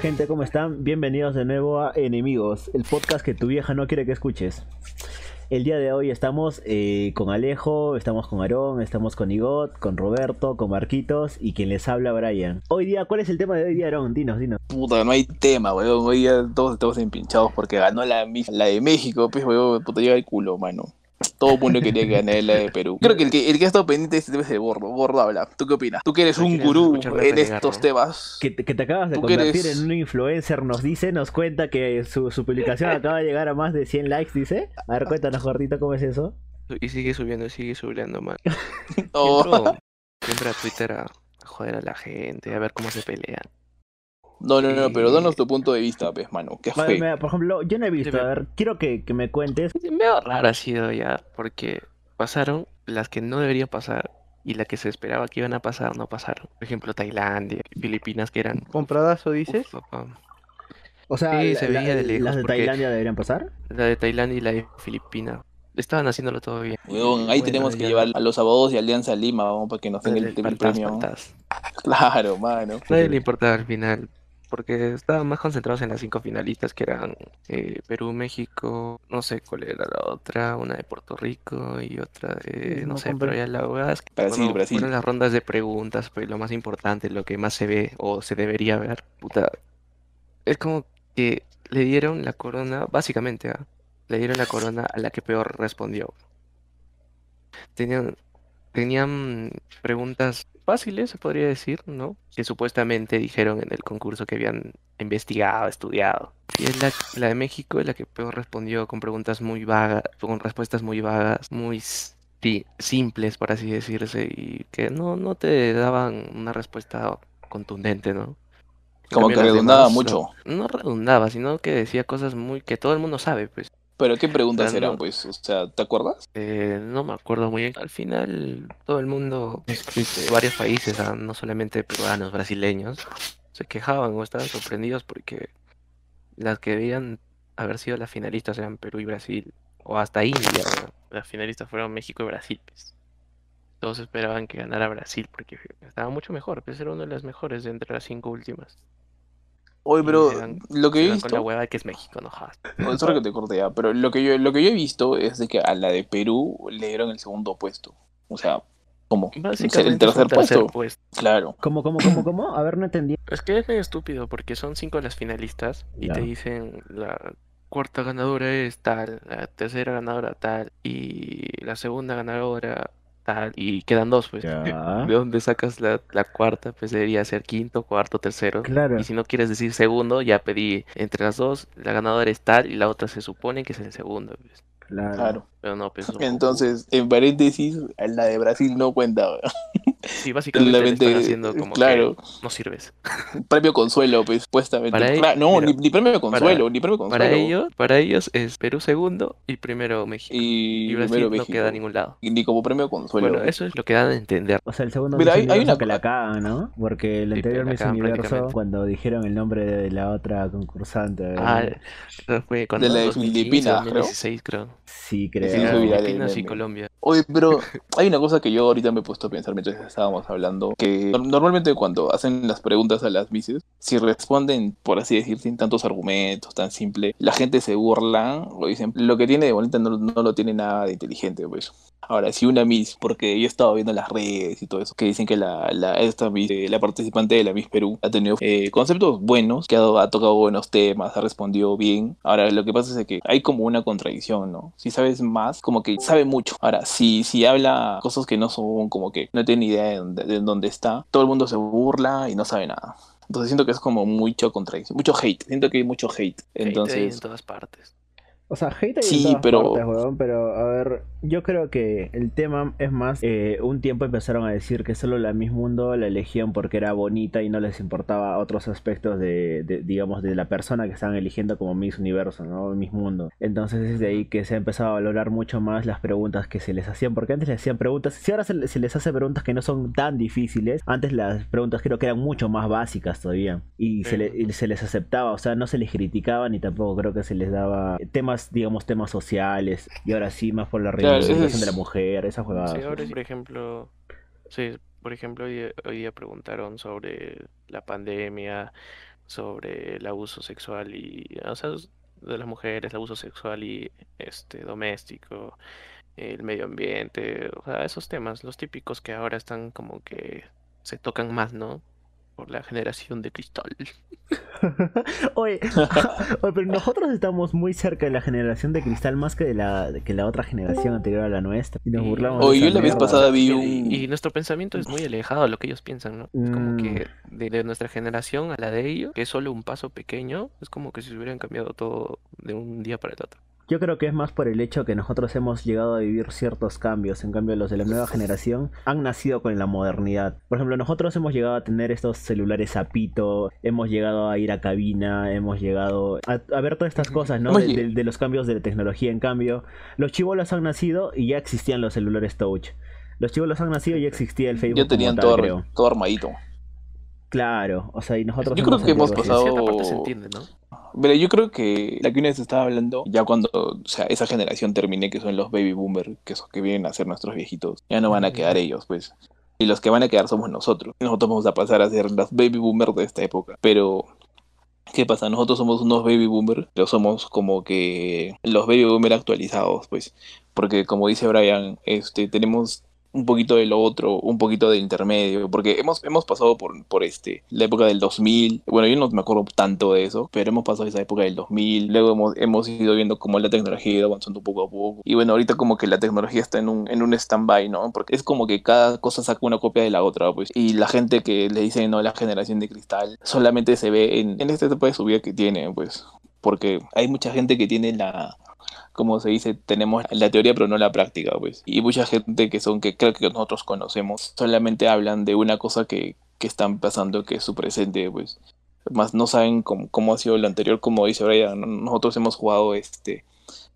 gente? ¿Cómo están? Bienvenidos de nuevo a Enemigos, el podcast que tu vieja no quiere que escuches. El día de hoy estamos eh, con Alejo, estamos con Aarón, estamos con Igot, con Roberto, con Marquitos y quien les habla Brian. Hoy día, ¿cuál es el tema de hoy día, Aarón? Dinos, dinos. Puta, no hay tema, weón. Hoy día todos estamos empinchados porque ganó la, de México, pues, weón. Puta, llega el culo, mano. Todo el mundo quería ganar la de Perú. Creo que el que, el que ha estado pendiente debe ser Bordo. Bordo habla. ¿Tú qué opinas? Tú que eres No un gurú en estos ¿no? temas. Que, te- que te acabas de ¿Tú qué convertir eres? en un influencer, nos dice, nos cuenta que su, su publicación acaba de llegar a más de 100 likes, dice. A ver, cuéntanos, gordito, ¿cómo es eso? Y sigue subiendo, sigue subiendo, man. Oh, siempre a Twitter a joder a la gente, a ver cómo se pelean. No, no, no, pero danos tu punto de vista, pues, mano. ¿Qué Vale, fue? mira, por ejemplo, yo no he visto, a ver, quiero que, que me cuentes. Medio raro ha sido ya, porque pasaron las que no deberían pasar y las que se esperaba que iban a pasar no pasaron. Por ejemplo, Tailandia, Filipinas, que eran... ¿Compradazo dices? Uf, papá. O sea, Sí, la- se la- veía de lejos, las de Tailandia deberían pasar. La de Tailandia y la de Filipinas. Estaban haciéndolo todo bien. Ahí Bueno, tenemos que ya. llevar a los abogados y Alianza Lima, vamos, para que nos den el, el premio. Claro, mano. Nadie le importaba al final, porque estaban más concentrados en las cinco finalistas que eran eh, Perú, México, no sé cuál era la otra, una de Puerto Rico y otra de, no No sé, pero ya la verdad es que Brasil, bueno, Brasil. fueron las rondas de preguntas, pues lo más importante, lo que más se ve o se debería ver, puta, es como que le dieron la corona, básicamente, ¿ah? Le dieron la corona a la que peor respondió. Tenían, tenían preguntas fáciles, se podría decir, ¿no? Que supuestamente dijeron en el concurso que habían investigado, estudiado. Y es la, la de México es la que peor respondió con preguntas muy vagas, con respuestas muy vagas, muy si- simples, por así decirse, y que no, no te daban una respuesta contundente, ¿no? Como que redundaba demás, mucho. No, no redundaba, sino que decía cosas muy que todo el mundo sabe, pues. Pero ¿qué preguntas eran, pues? O sea, ¿te acuerdas? Eh, no me acuerdo muy bien. Al final, todo el mundo de varios países, ah, no solamente peruanos, brasileños, se quejaban o estaban sorprendidos porque las que debían haber sido las finalistas eran Perú y Brasil, o hasta India. ¿no? Las finalistas fueron México y Brasil. pues. Todos esperaban que ganara Brasil porque estaba mucho mejor, pues era una de las mejores de entre las cinco últimas. Oye, pero dan- lo que he van con la visto... hueva de que es México, no jodas. No, sorry que te corté ya, pero lo que yo, lo que yo he visto es de que a la de Perú le dieron el segundo puesto. O sea, ¿cómo? el Básicamente tercer puesto. puesto. Claro. ¿Cómo, cómo, cómo, cómo? A ver, no entendí. Es que es medio estúpido porque son cinco las finalistas y te dicen la cuarta ganadora es tal, la tercera ganadora tal y la segunda ganadora tal y quedan dos pues. Ya. ¿De dónde sacas la, la cuarta? Pues debería ser quinto, cuarto, tercero. Claro. Y si no quieres decir segundo, ya pedí entre las dos, la ganadora es tal y la otra se supone que es el segundo. pues. Claro. Claro. Pero no, pues son- Entonces, en paréntesis, la de Brasil no cuenta. sí, básicamente le Solamente, están haciendo como claro, que no sirves. premio consuelo, pues, supuestamente. Para ellos- no, mira, ni, ni premio consuelo, ni premio consuelo. Para ellos, para ellos es Perú segundo y primero México. Y, Y Brasil primero no México. queda a ningún lado. Y Ni como premio consuelo. Bueno, eso es lo que dan a entender. O sea, el segundo Mira, hay- una que la co- cagan, ¿no? Porque el Sí, anterior Miss Universo, cuando dijeron el nombre de la otra concursante. Ah, fue cuando De la de 2015, Filipinas, creo. 2016, creo. Sí, creo. Filipinas y. Colombia. Oye, pero hay una cosa que yo ahorita me he puesto a pensar mientras estábamos hablando, que nor- normalmente cuando hacen las preguntas a las mises, si responden, por así decir, sin tantos argumentos, tan simple, la gente se burla o dicen, lo que tiene de bonita no, no lo tiene nada de inteligente, pues. Ahora, si una Miss, porque yo he estado viendo las redes y todo eso, que dicen que la, la, esta Miss, eh, la participante de la Miss Perú ha tenido eh, conceptos buenos, que ha, ha tocado buenos temas, ha respondido bien. Ahora, lo que pasa es que hay como una contradicción, ¿no? Si sabes más, como que sabe mucho. Ahora, si, si habla cosas que no son, como que no tiene idea de dónde, de dónde está, todo el mundo se burla y no sabe nada. Entonces siento que es como mucho contradicción, mucho hate. Siento que hay mucho hate. Entonces, en todas partes. O sea, hate hay Sí, en todas pero- partes, weón, pero a ver, yo creo que el tema es más, eh, un tiempo empezaron a decir que solo la Miss Mundo la elegían porque era bonita y no les importaba otros aspectos de, de, digamos, de la persona que estaban eligiendo como Miss Universo, ¿no? Miss Mundo. Entonces es de ahí que se ha empezado a valorar mucho más las preguntas que se les hacían, porque antes les hacían preguntas, si ahora se, se les hace preguntas que no son tan difíciles, antes las preguntas creo que eran mucho más básicas todavía y se, le- y se les aceptaba, o sea, no se les criticaba ni tampoco creo que se les daba temas, digamos, temas sociales y ahora sí más por la Claro, reivindicación es- de la mujer, esas jugadas. Sí, ahora, por ejemplo, sí, por ejemplo, hoy, día- hoy día preguntaron sobre la pandemia, sobre el abuso sexual y, o sea, de las mujeres, el abuso sexual y este doméstico, el medio ambiente, o sea, esos temas, los típicos que ahora están como que se tocan más, ¿no? Por la generación de cristal. oye, oye, pero nosotros estamos muy cerca de la generación de cristal más que de la, que la otra generación anterior a la nuestra. Y nos burlamos. Oye, de yo la vez pasada vi Y, un... y nuestro pensamiento es muy alejado de lo que ellos piensan, ¿no? Es como Mm. que de, de nuestra generación a la de ellos, que es solo un paso pequeño, es como que si se hubieran cambiado todo de un día para el otro. Yo creo que es más por el hecho que nosotros hemos llegado a vivir ciertos cambios. En cambio, los de la nueva generación han nacido con la modernidad. Por ejemplo, nosotros hemos llegado a tener estos celulares a pito, hemos llegado a ir a cabina, hemos llegado a, a ver todas estas cosas, ¿no? De, Oye. de- de los cambios de la tecnología. En cambio, los chivolos han nacido y ya existían los celulares touch. Los chivolos han nacido y ya existía el Facebook. Ya como tenían tal, todo, creo. todo armadito. Claro, o sea, y nosotros Yo creo que hemos pasado- parte se entiende, ¿no? Pero yo creo que la que una vez estaba hablando, ya cuando o sea, esa generación termine, que son los baby boomers, que son que vienen a ser nuestros viejitos, ya no van a quedar ellos, pues. Y los que van a quedar somos nosotros. Nosotros vamos a pasar a ser los baby boomers de esta época. Pero, ¿qué pasa? Nosotros somos unos baby boomers, pero somos como que los baby boomers actualizados, pues. Porque como dice Brian, este, tenemos un poquito de lo otro, un poquito de intermedio, porque hemos, hemos pasado por, por este, la época del 2000, bueno, yo no me acuerdo tanto de eso, pero hemos pasado esa época del 2000, luego hemos, hemos ido viendo cómo la tecnología ha ido avanzando poco a poco, y bueno, ahorita como que la tecnología está en un, en un stand-by, ¿no? Porque es como que cada cosa saca una copia de la otra, pues, y la gente que le dice, no, la generación de cristal, solamente se ve en, en esta etapa de su vida que tiene, pues, porque hay mucha gente que tiene la como se dice, tenemos la teoría pero no la práctica, pues. Y mucha gente que son que creo que nosotros conocemos solamente hablan de una cosa que, que están pasando que es su presente, pues. Más no saben cómo, cómo ha sido lo anterior, como dice Brian, ¿no? nosotros hemos jugado este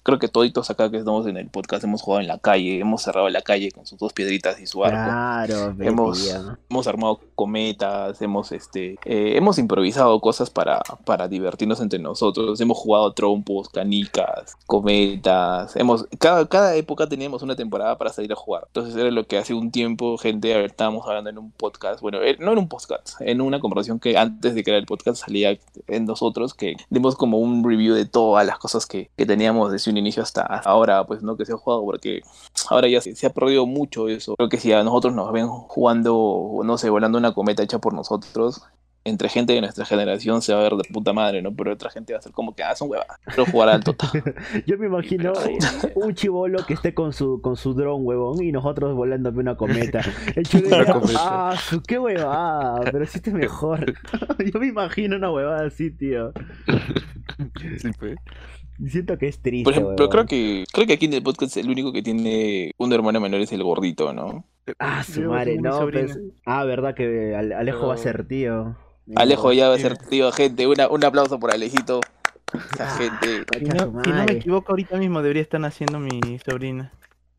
creo que toditos acá que estamos en el podcast hemos jugado en la calle, hemos cerrado la calle con sus dos piedritas y su arco. Claro, Hemos- bestia. Hemos armado cometas, hemos este eh, hemos improvisado cosas para, para divertirnos entre nosotros, hemos jugado trompos, canicas, cometas, hemos cada, cada época teníamos una temporada para salir a jugar. Entonces era lo que hace un tiempo, gente, a ver, estábamos hablando en un podcast, bueno, eh, no en un podcast, en una conversación que antes de crear el podcast salía en nosotros, que dimos como un review de todas las cosas que, que teníamos desde un inicio hasta ahora, pues no que se ha jugado, porque ahora ya se, se ha perdido mucho eso. Creo que si a nosotros nos ven jugando, no sé, volando una cometa hecha por nosotros, entre gente de nuestra generación se va a ver de puta madre, ¿no? Pero otra gente va a ser como que, ah, son huevadas. Quiero jugar al Tota. Yo me imagino pero un chivolo que esté con su con su dron, huevón, y nosotros volando de una cometa. El ah, su qué huevada, pero sí este es mejor. Yo me imagino una huevada así, tío. Sí, pues. Siento que es triste. Por ejemplo, creo que, creo que aquí en el podcast el único que tiene un hermano menor es el gordito, ¿no? Ah, su Yo madre, no, sobrina. pues. Ah, verdad que Ale- Alejo va a ser tío. Alejo ya va a ser tío, gente. Una, un aplauso por Alejito. Esa gente. Si Concha no, su si no me equivoco, ahorita mismo debería estar naciendo mi sobrina.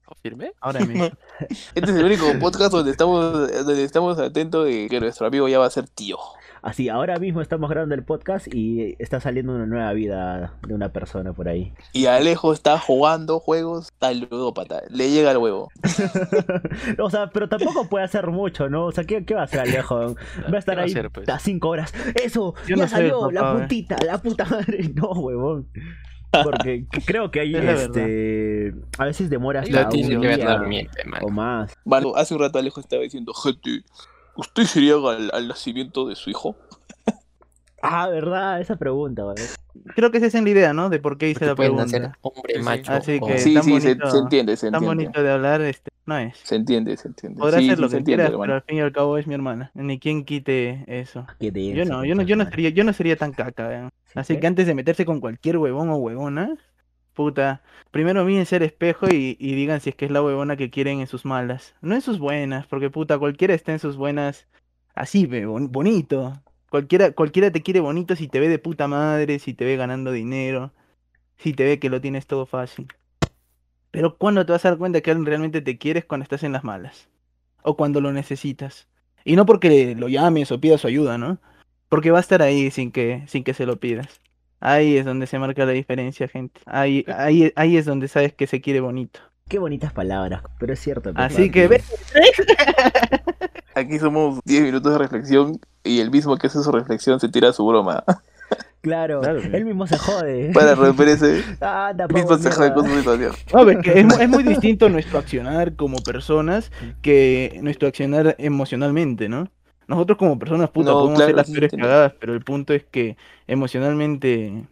¿Confirme? Ahora mismo. Este es el único podcast donde estamos, donde estamos atentos de que nuestro amigo ya va a ser tío. Así, ahora mismo estamos grabando el podcast y está saliendo una nueva vida de una persona por ahí. Y Alejo está jugando juegos, está ludópata. Le llega el huevo. o sea, pero tampoco puede hacer mucho, ¿no? O sea, ¿qué, qué va a hacer Alejo? Va a estar ¿Qué va a ahí hacer, pues? a cinco horas. ¡Eso! Yo ¡Ya no salió! ¡La papá, eh. puntita! ¡La puta madre! No, huevón. Porque creo que hay Es este. A veces demora hasta un tiene que ver día o más. Bueno, hace un rato Alejo estaba diciendo, gente, ¿usted sería al, al nacimiento de su hijo? Ah, ¿verdad? Esa pregunta, huevón. Creo que esa es la idea, ¿no? De por qué hice la pregunta. hacer hombre Sí, sí. macho. Así que- Sí, tan sí, se, bonito. se entiende, se Tan entiende. bonito de hablar, este, no es. Se entiende, se entiende. Podrá sí, hacer sí, lo se que entiende, quieras, hermano. pero al fin y al cabo es mi hermana. Ni quien quite eso. Qué denso, Yo no, yo no, yo no sería, yo no sería tan caca. ¿Sí Así qué? que antes de meterse con cualquier huevón o huevona, puta, primero mírense al espejo y, y digan si es que es la huevona que quieren en sus malas. No en sus buenas, porque puta, cualquiera está en sus buenas así, bonito. Cualquiera, cualquiera te quiere bonito si te ve de puta madre, si te ve ganando dinero, si te ve que lo tienes todo fácil. Pero cuando te vas a dar cuenta que alguien realmente te quiere es cuando estás en las malas. O cuando lo necesitas. Y no porque lo llames o pidas su ayuda, ¿no? Porque va a estar ahí sin que, sin que se lo pidas. Ahí es donde se marca la diferencia, gente. Ahí, ahí, ahí es donde sabes que se quiere bonito. Qué bonitas palabras, pero es cierto. pues, Así que ve. aquí somos 10 minutos de reflexión y el mismo que hace su reflexión se tira su broma. Claro, Claro, él mismo se jode. Para romper ese Ah, mismo se jode con su situación. No, es, que es muy distinto nuestro accionar como personas que nuestro accionar emocionalmente, ¿no? Nosotros como personas, puta, No, podemos claro, hacer las sí, peores entiendo. cagadas, pero el punto es que emocionalmente...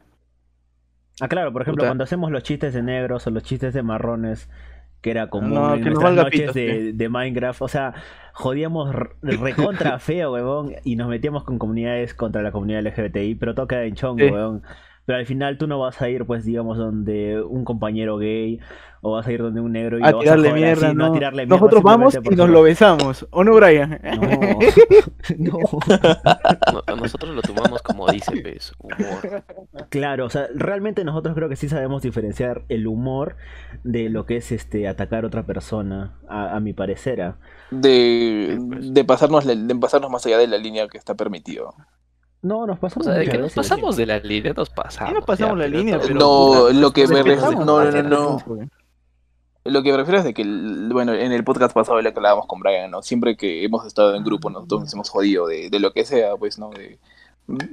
Ah, claro, por ejemplo, Puta. cuando hacemos los chistes de negros o los chistes de marrones, que era común No, en que nuestras noches pito, de, de Minecraft, o sea, jodíamos recontra feo, huevón, y nos metíamos con comunidades contra la comunidad LGBTI, pero todo queda en chongo, Sí. huevón. Pero al final tú no vas a ir, pues, digamos, donde un compañero gay, o vas a ir donde un negro y A lo vas a mierda, así, no. a tirarle mierda Nosotros vamos y nos lo besamos, ¿o no, Brian? No, no. No- nosotros lo tomamos como dice, pues, humor. Claro, o sea, realmente nosotros creo que sí sabemos diferenciar el humor de lo que es este atacar a otra persona, a, a mi parecer. ¿ah? De, pues. de, pasarnos, de pasarnos más allá de la línea que está permitido. No, nos O pasamos sea, de que nos pasamos de la línea, nos pasamos. nos pasamos la línea, pero- No, puta, lo que me refiero, no, no, hacia no, no. adentro, güey. Lo que me refiero es de que, el- bueno, en el podcast pasado lo que hablábamos con Brian, ¿no? Siempre que hemos estado en grupo, nosotros nos hemos jodido de, de lo que sea, pues, ¿no? De,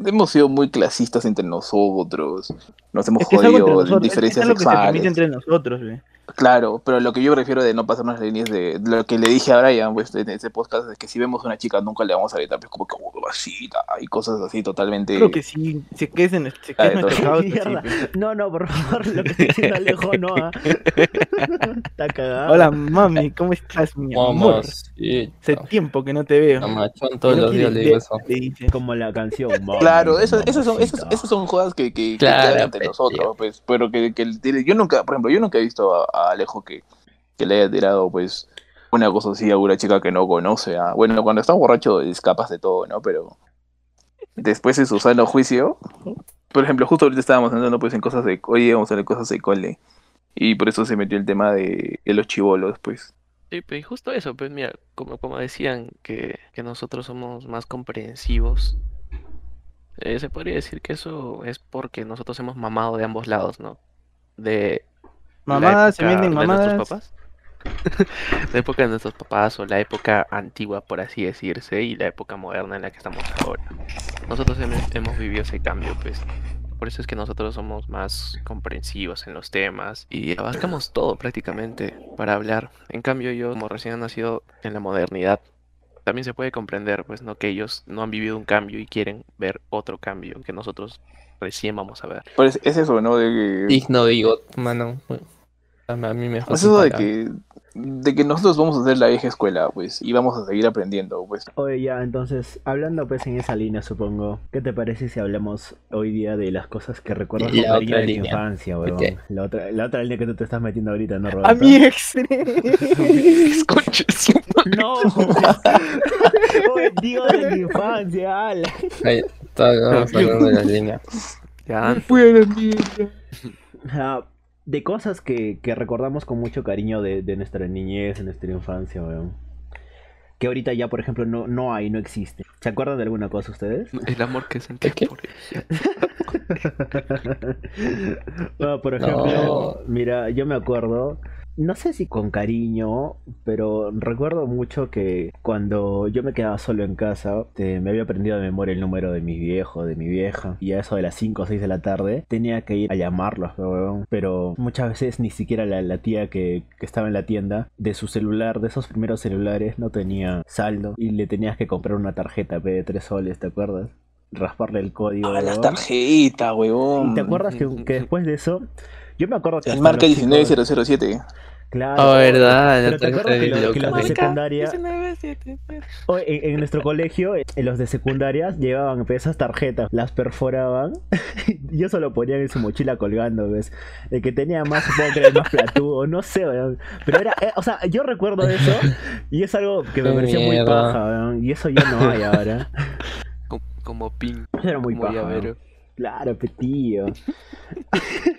hemos sido muy clasistas entre nosotros, nos hemos Es que jodido de diferencias es algo que se permite sexuales. entre nosotros. Claro, pero lo que yo prefiero de no pasarnos las líneas de, de lo que le dije a Brian, pues, en ese podcast, es que si vemos a una chica nunca le vamos a gritar, pues, como que, oh, vasita, y cosas así totalmente... Creo que sí, se que es, en, que Ah, es nuestro caos, entonces- sí, Mierda. güey. No, no, por favor, lo que estoy diciendo Alejo, no. ¿ah? Está cagado. Hola, mami, ¿cómo estás, mi amor? Hace tiempo que no te veo. a Machón todos ¿Qué los días le digo eso. Le dice. Como la canción. Claro, esas, son, esas, mamacita. esas son jodas que, que, que Claro, quedan entre pues, nosotros, pues, pero que, que yo nunca, por ejemplo, yo nunca he visto a, Alejo que, le haya tirado, pues, una cosa así a una chica que no conoce. ah. Bueno, cuando está borracho escapas de todo, ¿no? Pero después en su sano juicio, por ejemplo, justo ahorita estábamos andando pues en cosas de, oye, vamos a ver cosas de cole, y por eso se metió el tema de, de los chivolos, pues. Sí, pues justo eso, pues mira, como, como decían que, que nosotros somos más comprensivos, eh, se podría decir que eso es porque nosotros hemos mamado de ambos lados, ¿no? De Mamadas, se venden de nuestros mamadas. papás. La época de nuestros papás o la época antigua, por así decirse, y la época moderna en la que estamos ahora. Nosotros hemos, hemos vivido ese cambio, pues. Por eso es que nosotros somos más comprensivos en los temas y abarcamos todo prácticamente para hablar. En cambio, yo, como recién nacido en la modernidad, también se puede comprender, pues, ¿no? Que ellos no han vivido un cambio y quieren ver otro cambio que nosotros recién vamos a ver. Pero es, es eso, ¿no? De que, Digno de Igot, mano. A mí me es eso de que, de que nosotros vamos a hacer la vieja escuela, pues, y vamos a seguir aprendiendo, pues. Oye, ya, entonces, hablando pues en esa línea, supongo, ¿qué te parece si hablamos hoy día de las cosas que recuerdas con La otra de tu línea. infancia, weón? La otra, la otra línea que tú te estás metiendo ahorita, ¿no, A Roberto? mi ex. No, Oye, digo de mi infancia, ala. Ahí, estábamos hablando de las líneas. Ya, Fue la mierda. Ah, de cosas que, que recordamos con mucho cariño de, de nuestra niñez, de nuestra infancia, weón. Que ahorita ya, por ejemplo, no, no hay, no existe. ¿Se acuerdan de alguna cosa ustedes? el amor que sentí ¿Qué? por ella. Ah, por ejemplo, No. mira, yo me acuerdo, no sé si con cariño, pero recuerdo mucho que cuando yo me quedaba solo en casa, eh, me había aprendido de memoria el número de mi viejo, de mi vieja, y a eso de las 5 o 6 de la tarde tenía que ir a llamarlos, weón. pero muchas veces ni siquiera la, la tía que, que estaba en la tienda, de su celular, de esos primeros celulares, no tenía saldo, y le tenías que comprar una tarjeta de 3 soles, ¿te acuerdas? Rasparle el código. Ah, las weón. tarjetas. ¿Y te acuerdas que, que después de eso, yo me acuerdo que El marca los chicos- 19007. Claro. Ah, verdad, Pero te acuerdas que, los- que los de secundaria, o en, en nuestro colegio, en los de secundarias llevaban pues, esas tarjetas, las perforaban y eso lo ponían en su mochila colgando, ¿ves? El que tenía más, supongo que era el más platudo, no sé, weón. Pero era, eh, o sea, yo recuerdo eso y es algo que me Qué parecía muy paja, weón, y eso ya no hay ahora. Como, como pin, Eso era muy como paja. Claro, petío.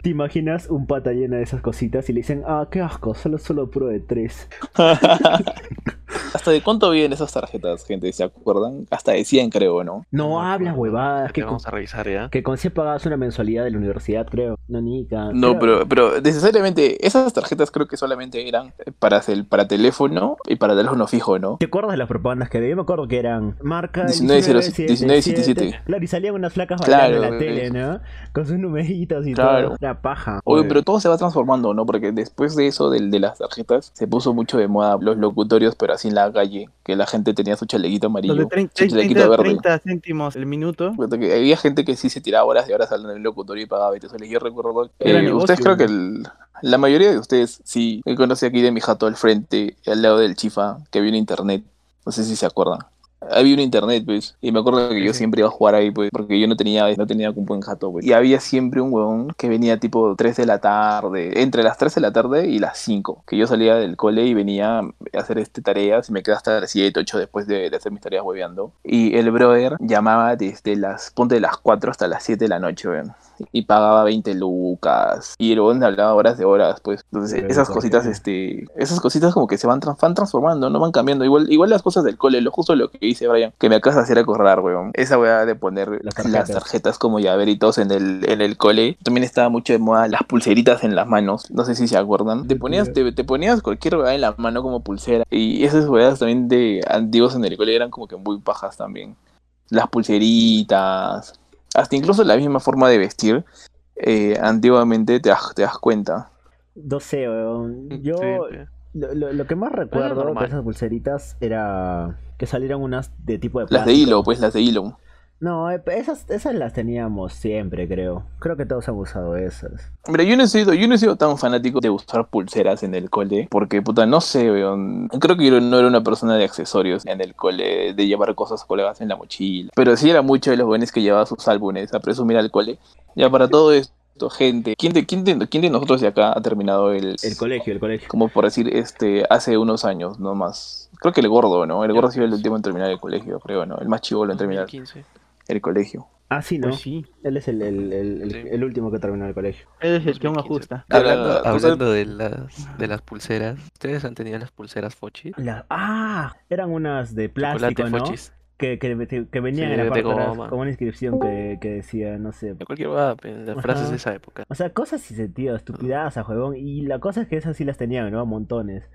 ¿Te imaginas un pata llena de esas cositas y le dicen, ah, qué asco, solo, solo puro de tres? ¿Hasta de cuánto vienen esas tarjetas, gente? ¿Se acuerdan? Hasta de 100, creo, ¿no? No hablas huevadas, que con, Vamos a revisar ya. que con 100 pagabas una mensualidad de la universidad, creo. No, nica. No, Creo- pero, pero necesariamente esas tarjetas creo que solamente eran para, cel- para teléfono y para teléfono fijo, ¿no? ¿Te acuerdas de las propagandas que había? Yo me acuerdo que eran marca 1907, 1977. Claro, y salían unas flacas Claro, en la tele. ¿no? Con sus numeritos y Claro. todo. La paja. Oye, Oye, pero todo se va transformando, ¿no? Porque después de eso, del de las tarjetas, se puso mucho de moda los locutorios, pero así en la calle, que la gente tenía su chalequito Los de amarillo, 30, su chalequito 30, verde. 30 céntimos el minuto. Que había gente que sí se tiraba horas y horas hablando en el locutorio y pagaba 20 soles. Yo recuerdo que eh, ustedes creo que el- la mayoría de ustedes sí me conocí aquí de mi jato al frente, al lado del chifa, que había un internet. No sé si se acuerdan. Había un internet, pues, y me acuerdo que yo siempre iba a jugar ahí, pues, porque yo no tenía, no tenía compu en jato, pues. Y había siempre un huevón que venía tipo 3 de la tarde, entre las 3 de la tarde y las 5, que yo salía del cole y venía a hacer este tareas y me quedaba hasta las 7, 8 después de, de hacer mis tareas hueveando. Y el brother llamaba desde las, ponte de las 4 hasta las 7 de la noche, weón. Y pagaba 20 lucas. Y el huevón hablaba horas de horas, pues. Entonces, esas ¿por cositas, este, esas cositas como que se van, trans- van transformando, no van cambiando. Igual, igual las cosas del cole, lo justo lo que dice Brian, que me acabas de hacer acordar, weón. Esa weá de poner Las las tarjetas. tarjetas, como llaveritos en el, en el cole. También estaba mucho de moda las pulseritas en las manos. No sé si se acuerdan. Te ponías, te, te ponías cualquier weá en la mano como pulsera. Y esas weas también de antiguos en el cole eran como que muy pajas también. Las pulseritas. Hasta incluso la misma forma de vestir. eh, antiguamente te das, te das cuenta. No sé, weón. Yo Sí, sí. lo, lo- lo que más recuerdo de esas pulseritas era que salieron unas de tipo de Las de plástico. hilo, pues las de hilo. No, eh, esas, esas las teníamos siempre, creo. Creo que todos han usado esas. Mira, yo no he sido, yo no he sido tan fanático de usar pulseras en el cole, porque puta, no sé, weón. Creo que yo no era una persona de accesorios en el cole, de llevar cosas colgadas en la mochila. Pero sí era mucho de los jóvenes que llevaban sus álbumes a presumir al cole. Ya para todo esto, gente, ¿quién de, quién de, quién de nosotros de acá ha terminado el, El colegio, el colegio. como por decir, este, hace unos años, no más? Creo que el gordo, ¿no? El gordo ha sido el último en terminar el colegio, creo, ¿no? El más chivolo en terminar 2015. El colegio. Ah, sí, ¿no? Pues sí. Él es el, el, el, el- Sí. el último que terminó el colegio. Él es el que aún 2015. ajusta. Hablando- Hablando, de las de las pulseras, ¿ustedes han tenido las pulseras Fochi? La- ah, eran unas de plástico, Chocolate ¿no? Fochis. Que, que, que venían Sí, en la parte como una inscripción que, que decía, no sé. De cualquier va, las frases Ajá. de esa época. O sea, cosas sin sentido, estupidadas a juegón. Y la cosa es que esas sí las tenían, ¿no? Montones.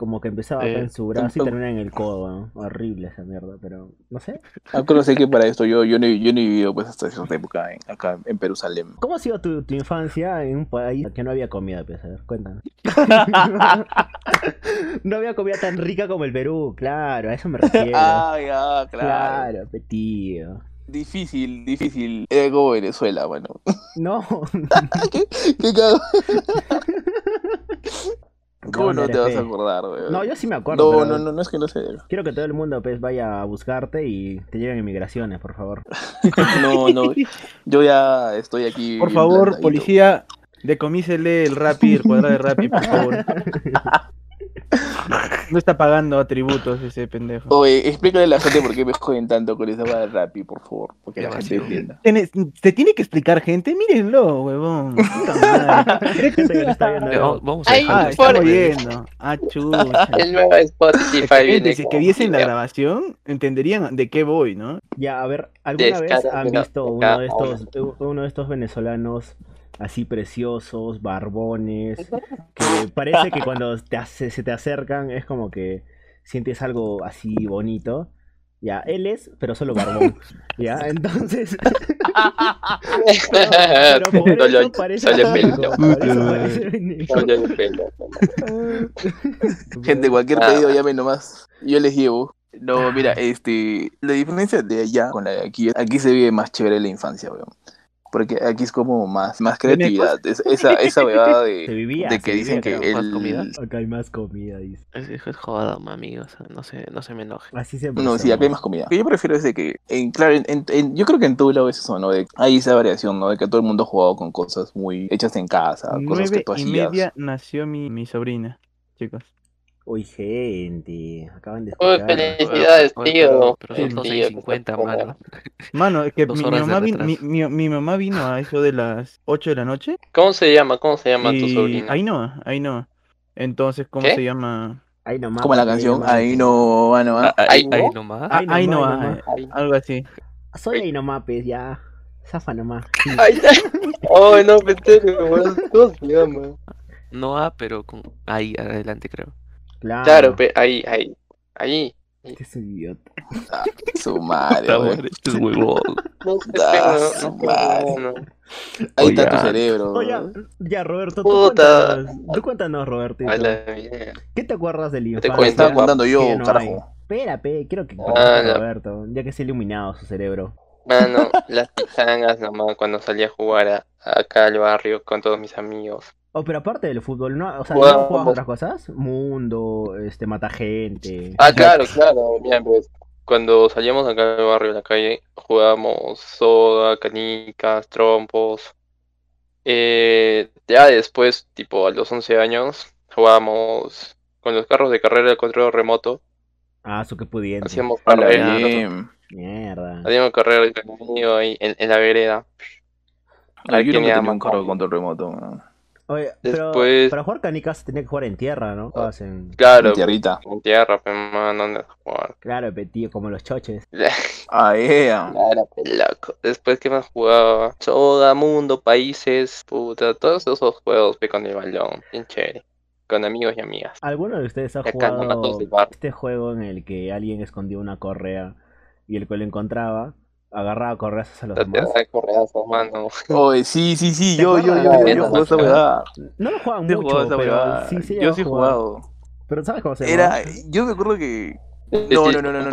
Como que empezaba acá Eh, en su brazo y terminaba en el codo, ¿no? Horrible esa mierda, pero no sé. Acuerdo sé que para esto yo, yo, no, he- yo no he vivido pues hasta esa época en- acá en Jerusalén. ¿Cómo ha sido tu, tu infancia en un país que no había comida, pues? A ver, cuéntanos. no había comida tan rica como el Perú, claro, a eso me refiero. Ah, ya, claro. claro, petío. Difícil, difícil. Era como Venezuela, bueno. No. ¿Qué cago? ¿Cómo no te vas a acordar? acordar, weón? No, yo sí me acuerdo. No, pero no, no, no es que no sé. Quiero que todo el mundo pues vaya a buscarte y te lleven inmigraciones, por favor. No, no. Yo ya estoy aquí. Por favor, policía, decomísele el Rappi, el cuadrado de Rappi, por favor. No está pagando atributos ese pendejo. Oye, explícale a la gente por qué me joden tanto con esa de Rappi, por favor. Porque la gente entienda. ¿Te tiene que explicar, gente? Mírenlo, huevón. Puta madre. ¿Crees que Gente que no está viendo. Vamos, a dejarlo Ah, estamos viendo. Ah, chucha. El nuevo Spotify viene si que viesen la grabación, entenderían de qué voy, ¿no? Ya, a ver, ¿alguna vez han visto uno acá, de estos uno de estos venezolanos así preciosos, barbones, que parece que cuando te ace- se te acercan es como que sientes algo así bonito? Ya, él es, pero solo barbón. Ya, entonces. pero por parece pelo. por eso parece el pelo. Gente, cualquier Ah. pedido llame nomás. Yo les llevo. No, mira, este, la diferencia de allá con la de aquí, aquí se vive más chévere la infancia, weón. Porque aquí es como más, más creatividad. Es- esa, esa de, vivía. de se que dicen que más el... comida. Acá hay más comida, dice. Es, es joda, amigo. o sea, no, se, no se me enoje. Así siempre. No, sí, acá hay más comida. Lo que yo prefiero es de que, en, claro, en- yo creo que en todo lado es eso, ¿no? De, hay esa variación, ¿no? De que todo el mundo ha jugado con cosas muy hechas en casa, cosas que Nueve tú y hacías. media nació mi, mi sobrina, chicos. Uy, gente, acaban de Uy, escuchar. felicidades, Oye, tío. Pero, pero son Sí, 12 tío, y 50, como- mano. Mano, es que mi, mamá vin- mi, mi- mi mamá vino a eso de las 8 de la noche ¿Cómo se llama? ¿Cómo se llama tu y sobrina? ahí no, ahí no. Entonces, ¿cómo ¿Qué? se llama? Ahí nomás. Como la canción, ahí no, ah, no, ah. Ah, Ahí, no. nomás. Ah, Ahí ahí no nomás, ahí eh, nomás. algo así. Soy ahí nomás, pues ya. Zafa nomás. Ay, oh, no, pendejo, weón. ¿Cómo se llama? No A, pero con ahí adelante, creo. Claro. Claro, pe, ahí, ahí. Ahí. Este es un idiota. Su madre. Este es huevón. No sé, Ah, no, su no, madre. no, no. Ahí está tu ah. cerebro. Oye, ya, Roberto, tú Puta. cuéntanos, tú cuéntanos, Roberto. ¿Qué te acuerdas del te infancia? cuento. Estaba contando yo, carajo. hay? Espera, pe, quiero que Ah, Roberto, ya que se ha iluminado su cerebro. Mano, las pichangas nomás cuando salía a jugar a- acá al barrio con todos mis amigos. Oh, pero aparte del fútbol, ¿no? O sea, ¿no otras cosas? Mundo, este, mata gente. Ah, claro, claro. Bien, pues cuando salíamos acá al barrio, a la calle, jugábamos soda, canicas, trompos. Eh, ya después, tipo a los 11 años, jugábamos con los carros de carrera de control remoto. Ah, su que pudiente. Hacíamos carrera. Mierda. hacíamos carrera el mío ahí en, en la vereda. Ay, yo tenía un carro cambio. control remoto. weón. Oye, pero Después- para jugar canicas tenía que jugar en tierra, ¿no? Jugabas en... Claro, En tierrita. en tierra, pero mano, ¿dónde jugar? Claro, pe, tío, como los choches. Ah, yeah. Claro, pe, loco. Después, ¿qué más jugaba? Soda, Mundo, Países, puta, todos esos juegos pe, con el balón, bien chévere. Con amigos y amigas. ¿Alguno de ustedes ha jugado este juego en el que alguien escondía una correa y el que lo encontraba agarraba correas a los demás? correazos, mano. Oye, sí, sí, sí, ¿Te yo, yo, yo, yo, jugué esa ¿no? weá. No lo Sí, jugado mucho, esa pero sí se Yo sí he jugado. Pero ¿sabes cómo se Era, llama? yo me acuerdo que Sí, No, sí, no, no, no,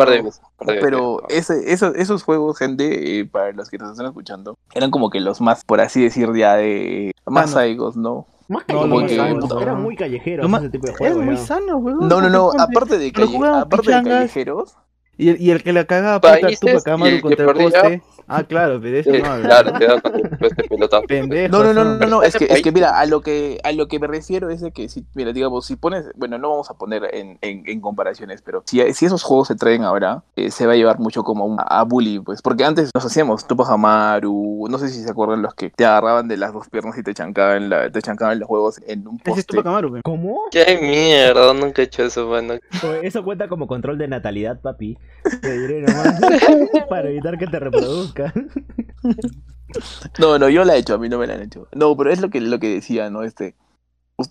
Pero esos, esos juegos, gente, eh, para los que nos están escuchando, eran como que los más, por así decir, ya de más Sanos. saigos, ¿no? Más callejeros, eran sanos, muy callejeros ese tipo de Era juegos. muy ya. sano, weón. No, no, no, aparte de, jugaban aparte de callejeros, Y el, y el que la cagaba puta Países Tupac Amaru contra el poste. Ah, claro, pero de eso Sí, no hablo. claro, te da con este pelotazo. Pendejo. No, no, no, no, no, no, es que, es que mira, a lo que, a lo que me refiero es de que si, mira, digamos, si pones, bueno, no vamos a poner en, en, en comparaciones, pero si, si esos juegos se traen ahora, eh, se va a llevar mucho como un- a bullying, pues, porque antes nos hacíamos Tupac Amaru, no sé si se acuerdan los que te agarraban de las dos piernas y te chancaban, la, te chancaban los juegos en un es poste. Amaru, weón. ¿Cómo? Qué mierda, nunca he hecho eso, mano. Eso cuenta como control de natalidad, papi. Te diré nomás. para evitar que te No, no, yo la he hecho, a mí no me la han hecho. No, pero es lo que, lo que decía, ¿no? Este.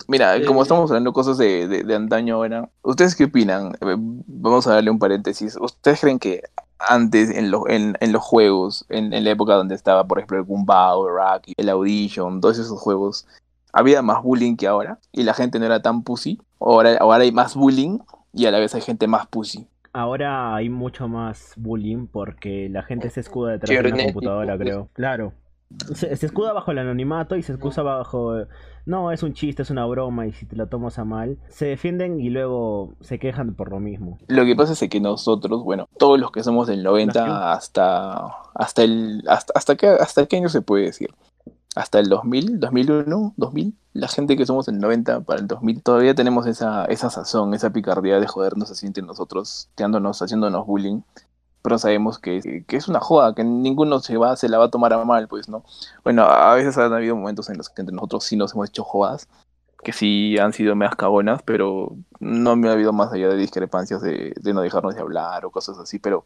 Mira, como estamos hablando cosas de, de, de antaño ahora, ¿ustedes qué opinan? Eh, Vamos a darle un paréntesis. ¿Ustedes creen que antes en, los en, en los juegos, en, en la época donde estaba, por ejemplo, el Gumbao, el Rocky, el Audition, todos esos juegos, había más bullying que ahora? ¿Y la gente no era tan pussy? ¿O ahora, ahora hay más bullying y a la vez hay gente más pussy? Ahora hay mucho más bullying porque la gente se escuda detrás de una computadora, creo. Claro. Se, se escuda bajo el anonimato y se excusa bajo... No, es un chiste, es una broma y si te lo tomas a mal, se defienden y luego se quejan por lo mismo. Lo que pasa es que nosotros, bueno, todos los que somos del 90 hasta hasta el hasta hasta qué hasta qué año se puede decir? Hasta el 2000, 2001, 2000, la gente que somos del 90 para el 2000 todavía tenemos esa esa sazón, esa picardía de jodernos así entre nosotros, tirándonos, haciéndonos bullying. Pero sabemos que, que es una joda, que ninguno se va se la va a tomar a mal, pues, ¿no? Bueno, a veces han habido momentos en los que entre nosotros sí nos hemos hecho jodas, que sí han sido meas cagonas, pero no me ha habido más allá de discrepancias de, de no dejarnos de hablar o cosas así, pero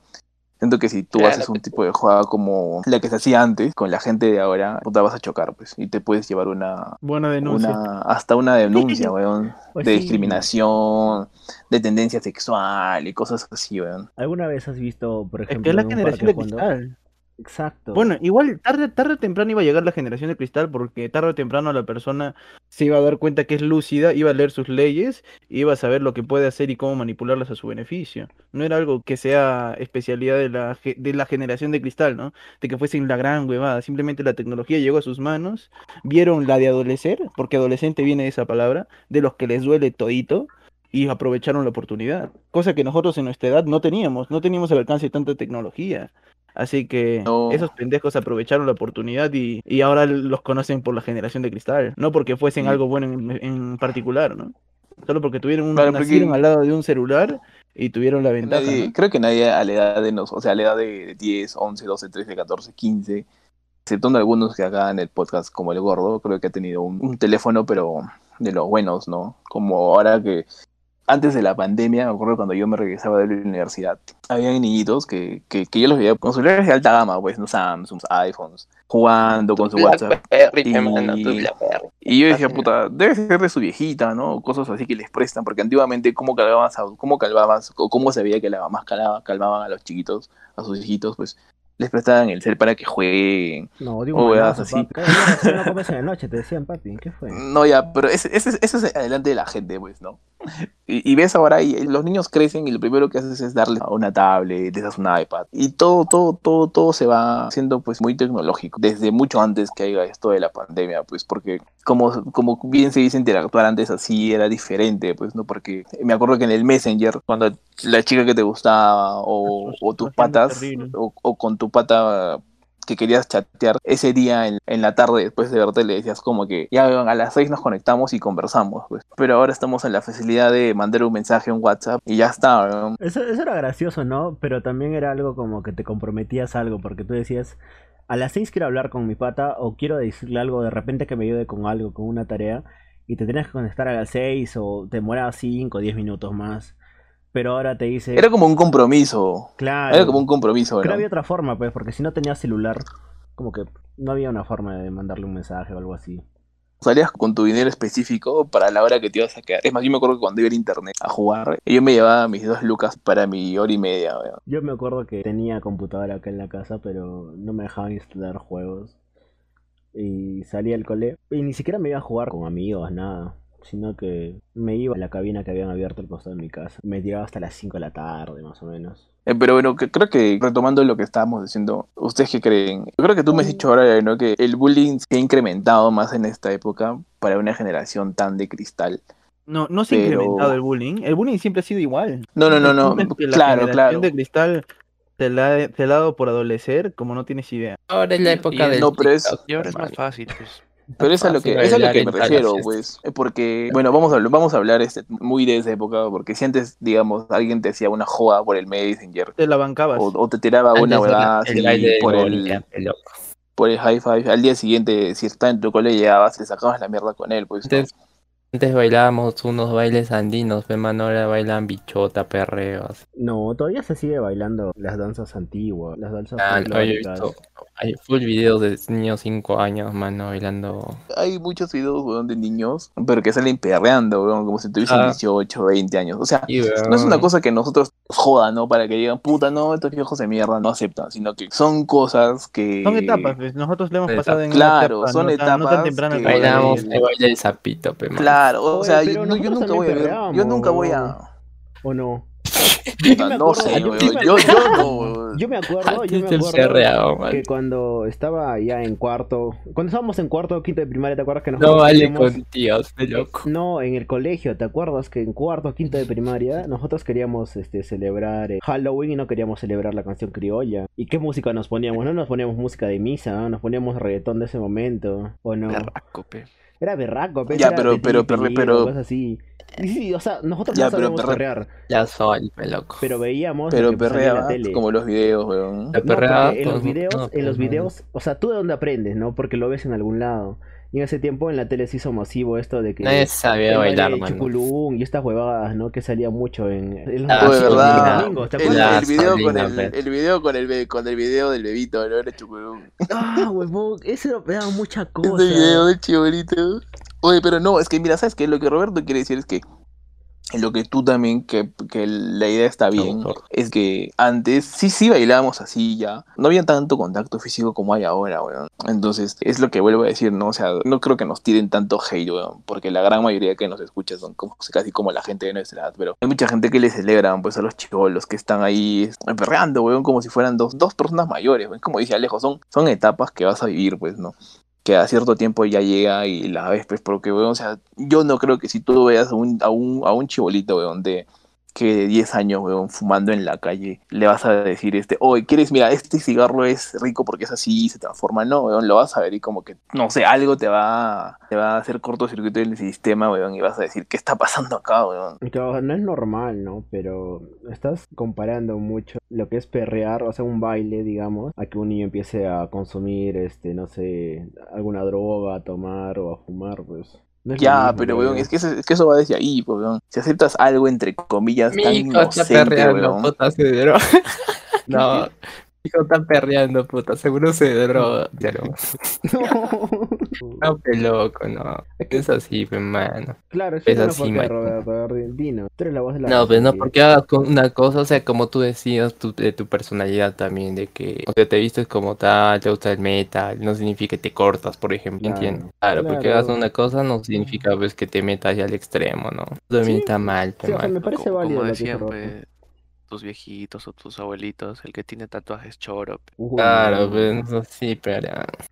siento que si tú Claro. haces un tipo de jugada como la que se hacía antes, con la gente de ahora, puta vas a chocar, pues, y te puedes llevar una, Buena denuncia. una hasta una denuncia, weón, Pues de sí. discriminación, de tendencia sexual y cosas así, weón. ¿Alguna vez has visto, por Es ejemplo, que es la generación de cristal. Exacto. Bueno, igual tarde, tarde o temprano iba a llegar la generación de cristal porque tarde o temprano la persona se iba a dar cuenta que es lúcida, iba a leer sus leyes, iba a saber lo que puede hacer y cómo manipularlas a su beneficio. No era algo que sea especialidad de la, de la generación de cristal, ¿no? De que fuesen la gran huevada. Simplemente la tecnología llegó a sus manos, vieron la de adolecer, porque adolescente viene de esa palabra, de los que les duele todito. Y aprovecharon la oportunidad, cosa que nosotros en nuestra edad no teníamos, no teníamos el alcance de tanta tecnología. Así que No. esos pendejos aprovecharon la oportunidad y, y ahora los conocen por la generación de cristal. No porque fuesen algo bueno en, en particular, ¿no? Solo porque tuvieron un, Claro, porque- al lado de un celular y tuvieron la ventaja. Nadie- ¿no? Creo que nadie a la edad de nos, o sea, a la edad de 10, 11, 12, 13, 14, 15, exceptuando algunos que acá en el podcast como el gordo, creo que ha tenido un, un teléfono, pero de los buenos, ¿no? Como ahora que antes de la pandemia, me acuerdo cuando yo me regresaba de la universidad, había niñitos que, que, que yo los veía con celulares de alta gama, pues, no Samsung, iPhones, jugando con su WhatsApp. Y- hermano, yo decía, puta, debe ser de su viejita, ¿no? Cosas así que les prestan, porque antiguamente, ¿cómo calmabas, a- cómo calmabas, o cómo se veía que las mamás calaba- calmaban a los chiquitos, a sus hijitos, pues les prestaban el cel para que jueguen. No, digo, O manazo, así. papi. No comes en la noche, te decían, papi. ¿Qué fue? No, ya, pero ese, ese, ese es adelante de la gente, pues, ¿no? Y, y ves ahora, y los niños crecen y lo primero que haces es darles una tablet, les das un iPad. Y todo, todo, todo, todo se va haciendo pues muy tecnológico. Desde mucho antes que haya esto de la pandemia, pues, porque como, como bien se dice interactuar antes así era diferente, pues, ¿no? Porque me acuerdo que en el Messenger, cuando la chica que te gustaba o, o tus patas, o con tu pata que querías chatear ese día en, en la tarde después de verte le decías como que ya a las seis nos conectamos y conversamos pues pero ahora estamos en la facilidad de mandar un mensaje un WhatsApp y ya está. Eso, eso era gracioso, ¿no? Pero también era algo como que te comprometías a algo, porque tú decías, a las 6 quiero hablar con mi pata o quiero decirle algo, de repente que me ayude con algo, con una tarea, y te tenías que conectar a las 6 o te demoraba 5 o 10 minutos más. Pero ahora te dice, era como un compromiso claro, era como un compromiso pero ¿no? había otra forma, pues, porque si no tenías celular, como que no había una forma de mandarle un mensaje o algo así. salías con tu dinero específico para la hora que te ibas a quedar es más yo me acuerdo que cuando iba a internet a jugar yo me llevaba mis dos lucas para mi hora y media weón. Yo me acuerdo que tenía computadora acá en la casa, pero no me dejaban instalar juegos. Y salía al cole. Y ni siquiera me iba a jugar con amigos, nada. Sino que me iba a la cabina que habían abierto al costado de mi casa. Me tiraba hasta las 5 de la tarde, más o menos. Eh, pero bueno, que, creo que retomando lo que estábamos diciendo, ¿ustedes qué creen? Yo creo que tú me has dicho ahora, ¿no? Que el bullying se ha incrementado más en esta época para una generación tan de cristal. No, no se ha Pero- incrementado el bullying. El bullying siempre ha sido igual. No, no, no, no. La Claro, generación claro. de cristal te la, te la ha dado por adolecer como no tienes idea. Ahora es la época Y- del no, pero es- Y ahora es más fácil, pues. Pero es a lo que, es a lo que me refiero, pues. Eh, Porque, bueno, vamos a, hablar- vamos a hablar este, muy de esa época, porque si antes, digamos, alguien te hacía una joda por el Messenger, Te la bancabas. o, o te tiraba Antes una el de por el, loco. por el high five, al día siguiente, si está en tu cole, llegabas, le sacabas la mierda con él, pues. ¿no? Antes, bailábamos unos bailes andinos, pero mano, ahora bailan bichota, perreos. No, todavía se sigue bailando las danzas antiguas, las danzas Ah, no, yo he visto, hay full videos de niños 5 años, mano, bailando. Hay muchos videos, weón, de niños, pero que salen perreando, weón, como si tuviesen Ah. 18, 20 años. O sea, Y, no es una cosa que nosotros nos jodan, ¿no? Para que digan, puta, no, estos viejos de mierda no aceptan, sino que son cosas que... Son etapas, pues. Nosotros le hemos Etapas. pasado en Claro, etapa, son no tan, no tan etapas que- Bailamos el baile del sapito, pe, mano. Claro, o Oye, sea, yo, no- yo nosotros nunca voy a también ver, yo perreábamos, nunca voy weón. a... ¿O no? Puta, no sé, yo- yo no, weón. Yo me acuerdo, yo me acuerdo cerreado, man. que cuando estaba ya en cuarto, cuando estábamos en cuarto, quinto de primaria, ¿te acuerdas que No nosotros vale queríamos- con tíos, de loco. No, en el colegio, ¿te acuerdas que en cuarto, quinto de primaria nosotros queríamos este, celebrar eh, Halloween y no queríamos celebrar la canción criolla? ¿Y qué música nos poníamos? No nos poníamos música de misa, ¿no? nos poníamos reggaetón de ese momento, ¿o no? Pe. Era berraco, Ya, era pero- de pero- pero- pero- cosas así. Y sí, o sea, nosotros Ya, no pero sabíamos perre- perrear, Ya soy, loco. pero veíamos lo Pero que salía en la perreaba tele. como los videos, weón. No, en los pues, videos, no, en pues, los no. videos, o sea, tú de dónde aprendes, ¿no? Porque lo ves en algún lado. Y en ese tiempo en la tele se hizo masivo esto de que Nadie sabía bailar, de. Chuculún y estas huevadas, ¿no? Que salía mucho en, en los Ah, domingos, verdad. los domingos, ¿te El, acuerdas? el video con el, el video con el be- con el video del bebito, ¿no? Era chucurún. Ah, huevón, ese lo pegaba mucha cosa. Ese video del chibolito. Oye, pero no, es que mira, ¿sabes qué? Lo que Roberto quiere decir es que lo que tú también, que, que la idea está bien, es que antes sí, sí bailábamos así ya. No había tanto contacto físico como hay ahora, weón. Entonces, es lo que vuelvo a decir, ¿no? O sea, no creo que nos tiren tanto hate, weón, porque la gran mayoría que nos escucha son como, casi como la gente de nuestra edad, pero hay mucha gente que le celebran, pues, a los chivolos que están ahí perreando, weón, como si fueran dos, dos personas mayores, weón. Como dice Alejo, son, son etapas que vas a vivir, pues, ¿no? Que a cierto tiempo ya llega y la ves, pues, porque, o sea, yo no creo que si tú veas a un, a un, a un chibolito, weón, que de 10 años, weón, fumando en la calle, le vas a decir, este, oye, ¿quieres? Mira, este cigarro es rico porque es así, se transforma, no, weón, lo vas a ver y como que, no sé, algo te va, te va a hacer cortocircuito en el sistema, weón, y vas a decir, ¿qué está pasando acá, weón? Que, o sea, no es normal, ¿no? Pero estás comparando mucho lo que es perrear, o sea, un baile, digamos, a que un niño empiece a consumir, este, no sé, alguna droga, a tomar o a fumar, pues. No Ya, mismo, pero weón. es que, eso, es que eso va desde ahí, weón. Si aceptas algo entre comillas tan Mi inocente, weón. No, hijo está perreando, puta, seguro se droga. Ya no. No, pe loco, no. Es así, pe mano. Claro, es Es una así, man. Roberto Argentino. Tú eres la voz de la No, pero no porque hagas una cosa, o sea, como tú decías, tu, de tu personalidad también, de que, o sea, te vistes como tal, te gusta el metal, no significa que te cortas, por ejemplo, Claro, ¿entiendes? Claro, porque hagas una cosa no significa, pues, que te metas ya al extremo, ¿no? También Sí, está mal, pe, Sí, o sea, mano. me parece válido como lo que Roberto. pues, tus viejitos o tus abuelitos, el que tiene tatuajes choro. Uy, Claro, pues, eso sí, pero...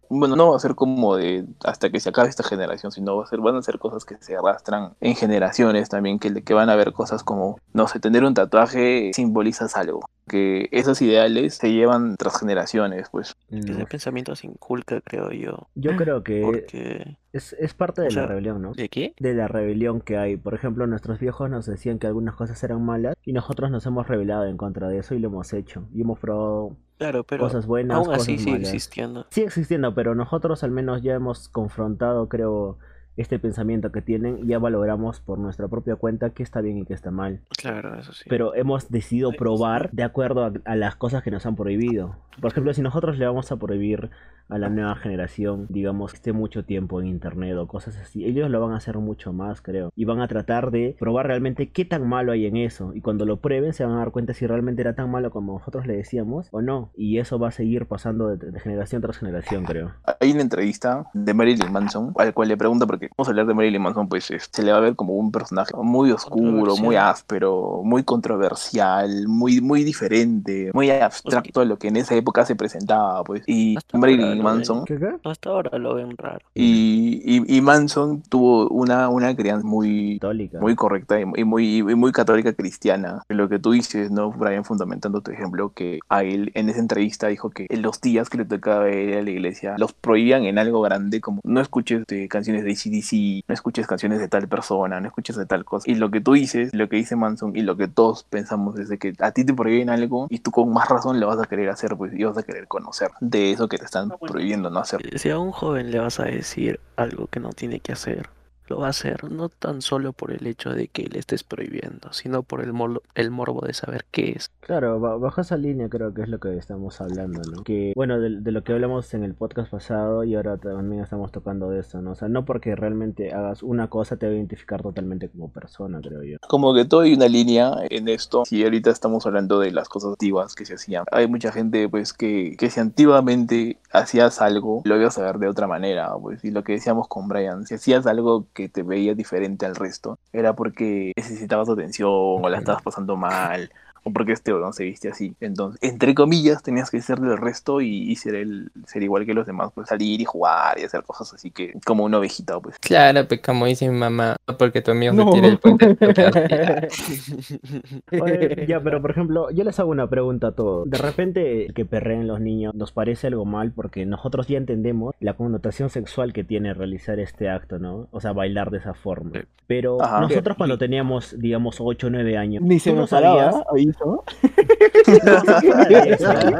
Bueno, no va a ser como de hasta que se acabe esta generación, sino va a ser, van a ser cosas que se arrastran en generaciones también, que, que van a ver cosas como, no sé, tener un tatuaje simbolizas algo. Que esos ideales se llevan tras generaciones, pues. Ese No. pensamiento se inculca, creo yo. Yo creo que Porque... es, es parte de o sea, la rebelión, ¿no? ¿De qué? de la rebelión que hay. Por ejemplo, nuestros viejos nos decían que algunas cosas eran malas y nosotros nos hemos rebelado en contra de eso y lo hemos hecho. Y hemos probado Claro, pero cosas buenas, aún cosas así sigue malas. existiendo. Sigue existiendo, pero nosotros al menos ya hemos confrontado, creo, este pensamiento que tienen y ya valoramos por nuestra propia cuenta qué está bien y qué está mal. Claro, eso sí. Pero hemos decidido probar de acuerdo a, a las cosas que nos han prohibido. Por ejemplo, si nosotros le vamos a prohibir a la nueva generación, digamos, que esté mucho tiempo en internet o cosas así, ellos lo van a hacer mucho más, creo. Y van a tratar de probar realmente qué tan malo hay en eso. Y cuando lo prueben se van a dar cuenta si realmente era tan malo como nosotros le decíamos o no. Y eso va a seguir pasando de, de generación tras generación, creo. Hay una entrevista de Marilyn Manson, al cual le pregunta, porque vamos a hablar de Marilyn Manson, pues es- se le va a ver como un personaje muy oscuro, muy áspero, muy controversial, muy, muy diferente, muy abstracto a lo que en esa época se presentaba, pues. Y Hasta Marilyn Manson ¿Qué acá? Hasta ahora lo ven raro. y, y, y Manson tuvo una, una crianza muy, Católica. muy correcta y y muy, y muy católica cristiana. Lo que tú dices, ¿no, Brian? Fundamentando tu ejemplo, que a él en esa entrevista dijo que en los días que le tocaba ir a la iglesia los prohibían en algo grande, como no escuches eh, canciones de ACDC, no escuches canciones de tal persona, no escuches de tal cosa. Y lo que tú dices, lo que dice Manson y lo que todos pensamos es de que a ti te prohíben algo y tú con más razón lo vas a querer hacer, pues, y vas a querer conocer de eso que te están prohibiendo no hacer. Si a un joven le vas a decir algo que no tiene que hacer, lo va a hacer no tan solo por el hecho de que le estés prohibiendo, sino por el, mol- el morbo de saber qué es. Claro, ba- bajo esa línea creo que es lo que estamos hablando, ¿no? Que, bueno, de, de lo que hablamos en el podcast pasado y ahora también estamos tocando de esto, ¿no? O sea, no porque realmente hagas una cosa te va a identificar totalmente como persona, creo yo. Como que todo hay una línea en esto. Si ahorita estamos hablando de las cosas antiguas que se hacían, hay mucha gente pues que, que si antiguamente hacías algo, lo ibas a ver de otra manera, pues. Y lo que decíamos con Brian, si hacías algo que te veía diferente al resto, era porque necesitabas atención o la estabas pasando mal. O porque este no se viste así. Entonces, entre comillas, tenías que ser del resto y, y ser el ser igual que los demás, pues salir y jugar y hacer cosas así que como una ovejita, pues. Claro, pues como dice mi mamá, porque tu amigo No. el puente. Oye, ya, pero por ejemplo, yo les hago una pregunta a todos. De repente que perreen los niños nos parece algo mal porque nosotros ya entendemos la connotación sexual que tiene realizar este acto, ¿no? O sea, bailar de esa forma. Pero Ajá. nosotros cuando teníamos, digamos, 8 o 9 años, Ni se no sabías ¿oí eso?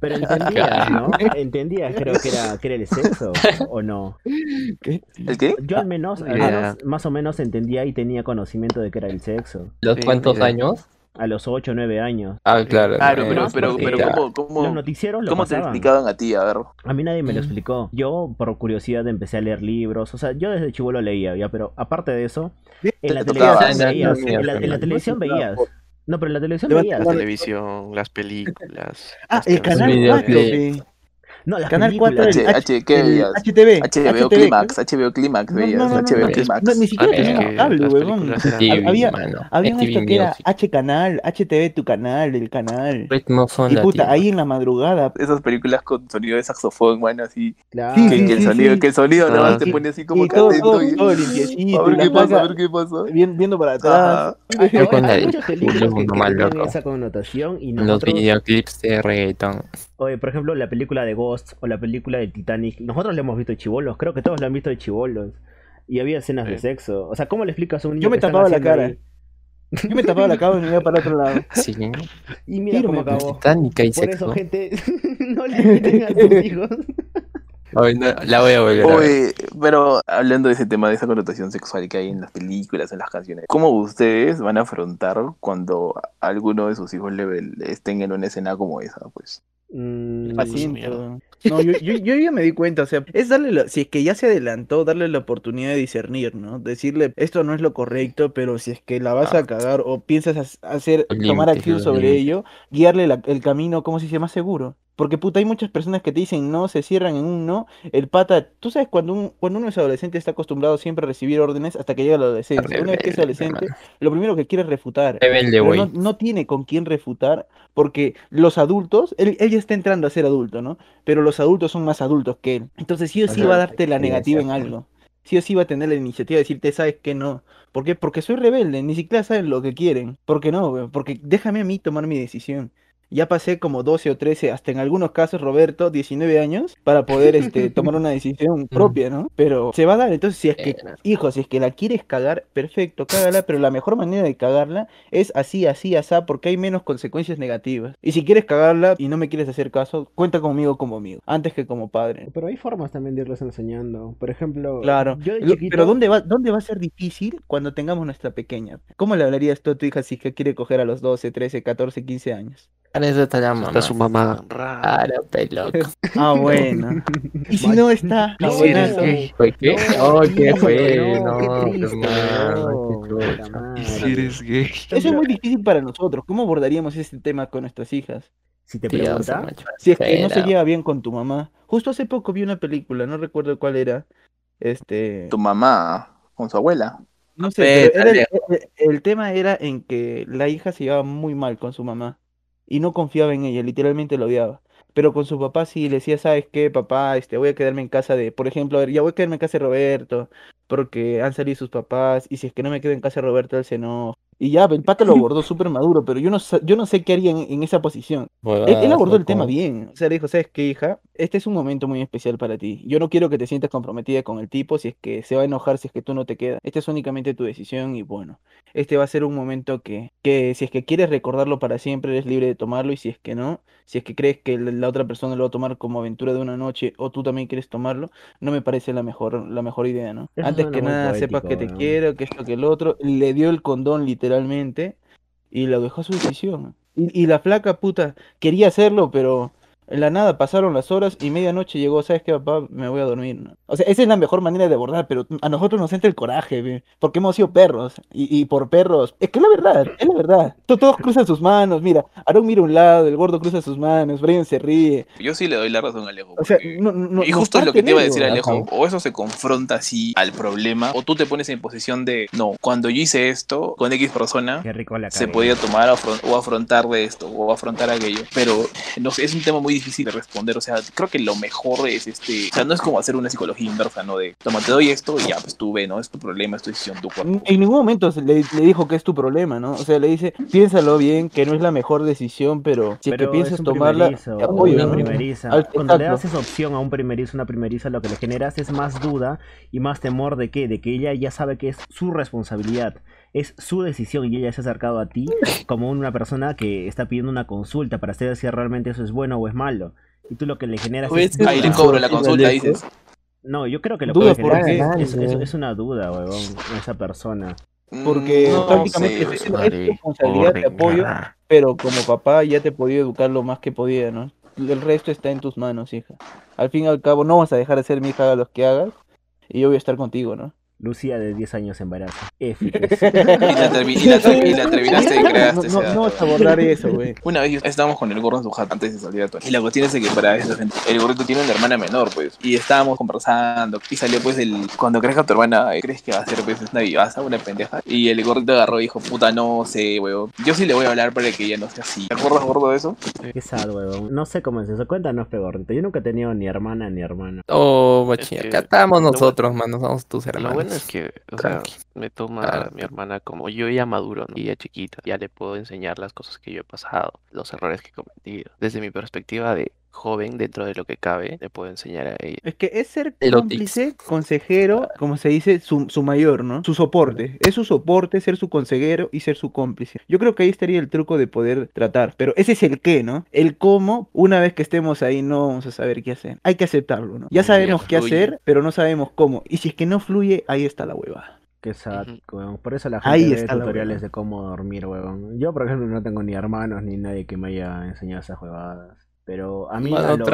Pero entendías, ¿no? Entendías, creo que era, que era el sexo, ¿o no? ¿El qué? Yo al menos, al menos, más o menos entendía y tenía conocimiento de que era el sexo. ¿Los Sí, cuántos mira. años? A los 8 o 9 años. Ah, claro. Claro, no, pero, pero, ¿cómo, cómo, Los noticieros lo cómo te explicaban a ti? A ver. A mí nadie me lo Mm. explicó. Yo, por curiosidad, empecé a leer libros. O sea, yo desde chivolo leía, ya, pero aparte de eso, en la veías. En televisión veías. No, pero en la televisión veías. La televisión, las películas. Ah, las el canal videos 4, de- pe. No, las Canal 4, películas. el H- ¿qué el veías? HTV. HBO Climax, HBO Climax No, veías, no, no, no, HBO no, Climax. no, ni siquiera A ver, tenía que cable, huevón. Había- mano. Había esto que era. H canal, HTV tu canal, el canal. Y puta, ahí en la madrugada. Esas películas con sonido de saxofón, bueno, así. Claro. Sí, que, sí, que el sonido, sí. que el sonido nada Ah, más te pone así como Y todo, limpiecito. A ver qué pasa, a ver qué pasa. viendo para atrás. Hay, Yo con hay la- muchas películas que, tienen esa connotación y Los nosotros, videoclips de reggaeton. Oye, por ejemplo, la película de Ghost o la película de Titanic, nosotros la hemos visto de chivolos, creo que todos la han visto de chivolos. Y había escenas de sexo. O sea, ¿cómo le explicas a un niño Yo me que tapaba la cara. ahí? Yo me tapaba la cara y me iba para otro lado. Sí. Y mira cómo acabó. Por eso, sexo. gente, no le inviten a sus hijos. No, la voy a volver a ver. Oye, pero hablando de ese tema, de esa connotación sexual que hay en las películas, en las canciones, ¿cómo ustedes van a afrontar cuando alguno de sus hijos le, le estén en una escena como esa? Pues Mm. No, yo, yo, yo ya me di cuenta, o sea, es darle, la- si es que ya se adelantó, darle la oportunidad de discernir, ¿no? Decirle, esto no es lo correcto, pero si es que la vas a cagar o piensas hacer, tomar acción sobre ello, guiarle la- el camino, ¿cómo se dice? Más seguro. Porque puta, hay muchas personas que te dicen no, se cierran en un no, el pata, tú sabes, cuando, un, cuando uno es adolescente está acostumbrado siempre a recibir órdenes hasta que llega la adolescencia. Una vez que es adolescente, lo primero que quiere es refutar. Rebelde, Pero no, no tiene con quién refutar porque los adultos, él, él ya está entrando a ser adulto, ¿no? Pero los adultos son más adultos que él. Entonces sí o sí Ajá, va a darte la negativa en algo. Sí o sí va a tener la iniciativa de decirte, ¿sabes qué? No. ¿Por qué? Porque soy rebelde, ni siquiera saben lo que quieren. ¿Por qué no? Porque déjame a mí tomar mi decisión. Ya pasé como 12 o 13, hasta en algunos casos, Roberto, 19 años, para poder este, tomar una decisión propia, ¿no? Pero se va a dar, entonces si es que, hijo, si es que la quieres cagar, perfecto, cágala, pero la mejor manera de cagarla es así, así, asá, porque hay menos consecuencias negativas. Y si quieres cagarla y no me quieres hacer caso, cuenta conmigo como amigo, antes que como padre. Pero hay formas también de irles enseñando. Por ejemplo, Claro, yo de Lo- chiquito... pero ¿dónde va, ¿dónde va a ser difícil cuando tengamos nuestra pequeña? ¿Cómo le hablarías tú a tu hija si es que quiere coger a los 12, 13, 14, 15 años? Está la mamá. Está su mamá. Ra. Claro, peloco. Ah, bueno. Y si no está, ¿Y si eres gay? ¿Fue qué? Oh, ¿qué fue? no, qué madre. Si eres gay. Eso es muy difícil para nosotros. ¿Cómo abordaríamos este tema con nuestras hijas? Si te pregunta. Si es que no se lleva bien con tu mamá. Justo hace poco vi una película, no recuerdo cuál era. Este, tu mamá con su abuela. no sé, pero Vete, era el, el- el tema era en que la hija se llevaba muy mal con su mamá y no confiaba en ella, literalmente lo odiaba. Pero con su papá sí le decía, ¿sabes qué, papá? Este, voy a quedarme en casa de, por ejemplo, a ver, ya voy a quedarme en casa de Roberto, porque han salido sus papás, y si es que no me quedo en casa de Roberto, él se enoja. Y ya, el pata lo abordó súper maduro, pero yo no, yo no sé qué haría en, en esa posición. Él, él abordó el tema bien. O sea, le dijo, ¿sabes qué, hija? Este es un momento muy especial para ti. Yo no quiero que te sientas comprometida con el tipo si es que se va a enojar, si es que tú no te quedas. Esta es únicamente tu decisión y bueno, este va a ser un momento que, que si es que quieres recordarlo para siempre, eres libre de tomarlo y si es que no, si es que crees que la otra persona lo va a tomar como aventura de una noche o tú también quieres tomarlo, no me parece la mejor, la mejor idea, ¿no? Eso Antes que nada, sepas que poético, te quiero, que esto, que el otro. Le dio el condón literalmente y lo dejó a su decisión. Y, y la flaca puta quería hacerlo, pero en la nada pasaron las horas y medianoche llegó, ¿sabes qué, papá? Me voy a dormir. O sea, esa es la mejor manera de abordar, pero a nosotros nos entra el coraje, ve, porque hemos sido perros. Y, y por perros, es que es la verdad, es la verdad. To- Todos cruzan sus manos, mira, Aaron mira a un lado, el gordo cruza sus manos, Brian se ríe. Yo sí le doy la razón a Alejo. O sea, no, no, y justo es lo que te iba a decir. Alejo, Ajá. o eso se confronta así al problema, o tú te pones en posición de, no, cuando yo hice esto con X persona, qué rico la se podía tomar afron- o afrontar de esto, o afrontar aquello, pero no sé, es un tema muy difícil de responder, o sea, creo que lo mejor es este, o sea, no es como hacer una psicología inversa, ¿no? De, toma, te doy esto y ya, pues tú ve, ¿no? Es tu problema, es tu decisión, tu cuerpo. En ningún momento le, le dijo que es tu problema, ¿no? O sea, le dice, piénsalo bien, que no es la mejor decisión, pero si Pero piensas es un tomarla, primerizo, te apoyo, una ¿no? primeriza. Al- Cuando le das esa opción a un primerizo, una primeriza, lo que le generas es más duda y más temor de que, de que ella ya sabe que es su responsabilidad, es su decisión y ella se ha acercado a ti como una persona que está pidiendo una consulta para saber si realmente eso es bueno o es malo. Y tú lo que le generas es. Ahí le cobro la consulta, dices. No, yo creo que lo Duda que le generas porque- es, es- una duda, huevón, a esa persona. Porque Mm, no prácticamente sé, es, responsabilidad, te apoyo, pero como papá ya te podía educar lo más que podía, ¿no? El resto está en tus manos, hija. Al fin y al cabo, no vas a dejar de ser mi hija, haga lo que hagas, y yo voy a estar contigo, ¿no? Lucía de 10 años embarazo. Y la, termi- y la termi- y la terminaste y No, creaste. no, no vas a abordar eso, güey. Una vez estábamos con el gordo en su jato antes de salir a todo. Y la cuestión es de que para eso, el gordito tiene una hermana menor, pues. Y estábamos conversando. Y salió, pues, el. Cuando crezca tu hermana, eh, ¿crees que va a ser, pues, una vivaza, una pendeja? Y el gordito agarró y dijo, puta, no sé, weón. Yo sí le voy a hablar para que ella no sea así. ¿Te acuerdas, gordo, de eso? Qué sad, huevón. No sé cómo es eso. Cuéntanos, pegorrito. Yo nunca he tenido ni hermana ni hermano. Oh, machín, Es que acá estamos nosotros, mano, somos tus hermanos. Bueno es que, o sea, me toma Claro. mi hermana como yo ya maduro, ¿no? Y ya chiquita, ya le puedo enseñar las cosas que yo he pasado, los errores que he cometido, desde mi perspectiva de joven, dentro de lo que cabe, le puedo enseñar a ella. Es que es ser cómplice, consejero, como se dice, su, su mayor, ¿no? Su soporte. Es su soporte, ser su consejero y ser su cómplice. Yo creo que ahí estaría el truco de poder tratar. Pero ese es el qué, ¿no? El cómo, una vez que estemos ahí, no vamos a saber qué hacer. Hay que aceptarlo, ¿no? Ya sabemos qué hacer, pero no sabemos cómo. Y si es que no fluye, ahí está la hueva. Qué sad, weón. Por eso la Ahí gente ve está tutoriales huevada. de cómo dormir, weón. Yo, por ejemplo, no tengo ni hermanos ni nadie que me haya enseñado esas jugadas. Pero a mí, a los,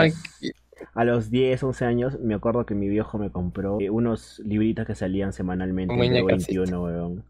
a los 10, 11 años, me acuerdo que mi viejo me compró eh, unos libritos que salían semanalmente en Muñeca, 21, weón.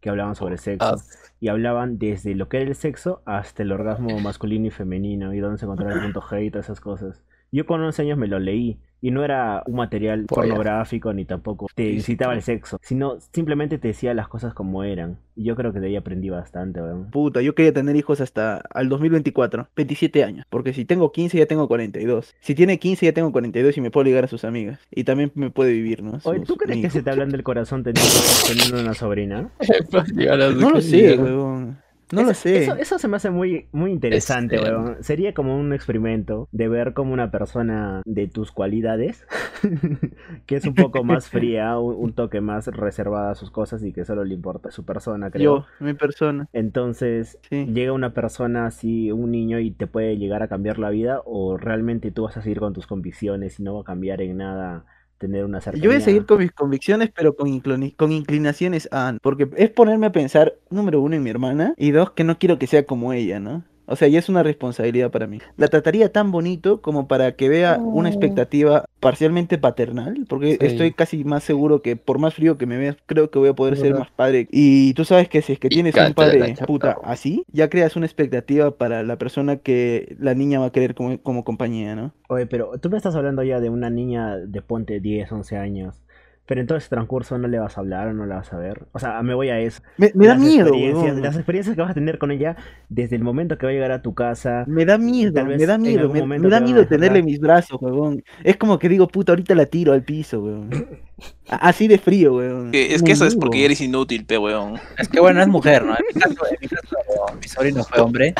Que hablaban sobre sexo. Ah, Y hablaban desde lo que era el sexo hasta el orgasmo masculino y femenino y dónde se encontraba el punto G y todas esas cosas. Yo con 11 años me lo leí y no era un material Polla. pornográfico ni tampoco te incitaba al sexo, sino simplemente te decía las cosas como eran. Y yo creo que de ahí aprendí bastante, weón. Puta, yo quería tener hijos hasta al 2024, 27 años. Porque si tengo 15 ya tengo 42. Si tiene 15 ya tengo 42 y me puedo ligar a sus amigas. Y también me puede vivir, ¿no? Oye, ¿tú crees que se te hablan del corazón teniendo, teniendo una sobrina? No lo sé, weón. No lo sé. Eso, eso se me hace muy, muy interesante, Este- weón. Sería como un experimento de ver como una persona de tus cualidades, que es un poco más fría, un, un toque más reservada a sus cosas y que solo le importa su persona, creo. Yo, mi persona. Entonces, Sí. llega una persona así, un niño, y te puede llegar a cambiar la vida, o realmente tú vas a seguir con tus convicciones y no va a cambiar en nada tener una cercanía. Yo voy a seguir con mis convicciones, pero con, con inclinaciones a... Porque es ponerme a pensar, número uno, en mi hermana, y dos, que no quiero que sea como ella, ¿no? O sea, ya es una responsabilidad para mí. La trataría tan bonito como para que vea una expectativa parcialmente paternal, porque Sí. estoy casi más seguro que por más frío que me veas, creo que voy a poder ser más padre. Y tú sabes que si es que Y tienes un padre puta así, ya creas una expectativa para la persona que la niña va a querer como, como compañía, ¿no? Oye, pero tú me estás hablando ya de una niña de ponte 10, 11 años. Pero en todo ese transcurso no le vas a hablar o no la vas a ver. O sea, me voy a eso. Me, me da miedo, experiencias-. Las experiencias que vas a tener con ella desde el momento que va a llegar a tu casa. Me da miedo, me da miedo, me, da miedo tenerle mis brazos, weón. Es como que digo, puta, ahorita la tiro al piso, weón. A- Así de frío, weón. Que- es que eso es porque eres inútil, pe weón. Es que bueno, es mujer, ¿no? En mi caso, en mi, caso, mi sobrino fue hombre.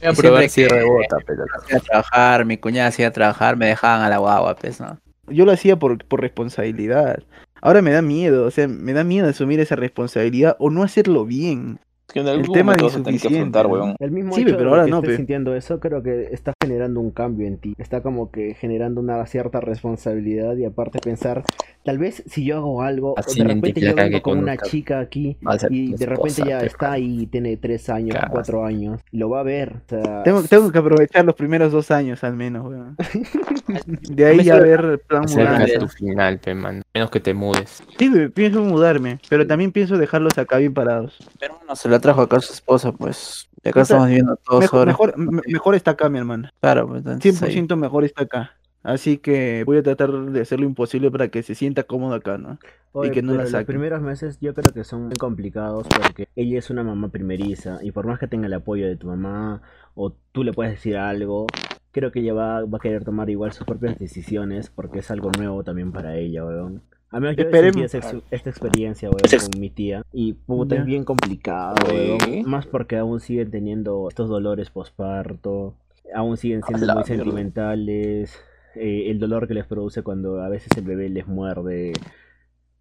Voy a probar si rebota, pero. A trabajar, mi cuñada se iba a trabajar, me dejaban a la guagua, pues, ¿no? Yo lo hacía por, por responsabilidad. Ahora me da miedo, o sea, me da miedo asumir esa responsabilidad o no hacerlo bien. Es que en algún tema momento tener que afrontar, ¿no? weón. El mismo Sí, hecho pero ahora que no, estés pe. sintiendo eso, creo que está generando un cambio en ti. Está como que generando una cierta responsabilidad y aparte pensar, tal vez si yo hago algo, Así de repente yo vengo con una chica aquí y de repente esposa, ya está ahí, tiene tres años, cuatro años, lo va a ver. O sea, Tengo, tengo que aprovechar los primeros dos años al menos, weón. De ahí ya ver plan mudanza. de tu final, pe, man. Menos que te mudes. Sí, pienso mudarme, pero también pienso dejarlos acá bien parados. Pero bueno, se la trajo acá a su esposa, pues. Y acá O sea, estamos viviendo todos Mejor, sobre. mejor, me- mejor está acá, mi hermana. Claro, pues, entonces, ahí. 100% mejor está acá. Así que voy a tratar de hacer lo imposible para que se sienta cómodo acá, ¿no? Oye, que no la pero los primeros meses yo creo que son muy complicados porque ella es una mamá primeriza y por más que tenga el apoyo de tu mamá o tú le puedes decir algo, creo que ella va, va a querer tomar igual sus propias decisiones porque es algo nuevo también para ella, weón. A menos yo Esperemos. sentí esta experiencia, weón, con mi tía y puta, es bien complicado, weón. Más porque aún siguen teniendo estos dolores posparto, aún siguen siendo la muy mierda. sentimentales, eh, el dolor que les produce cuando a veces el bebé les muerde,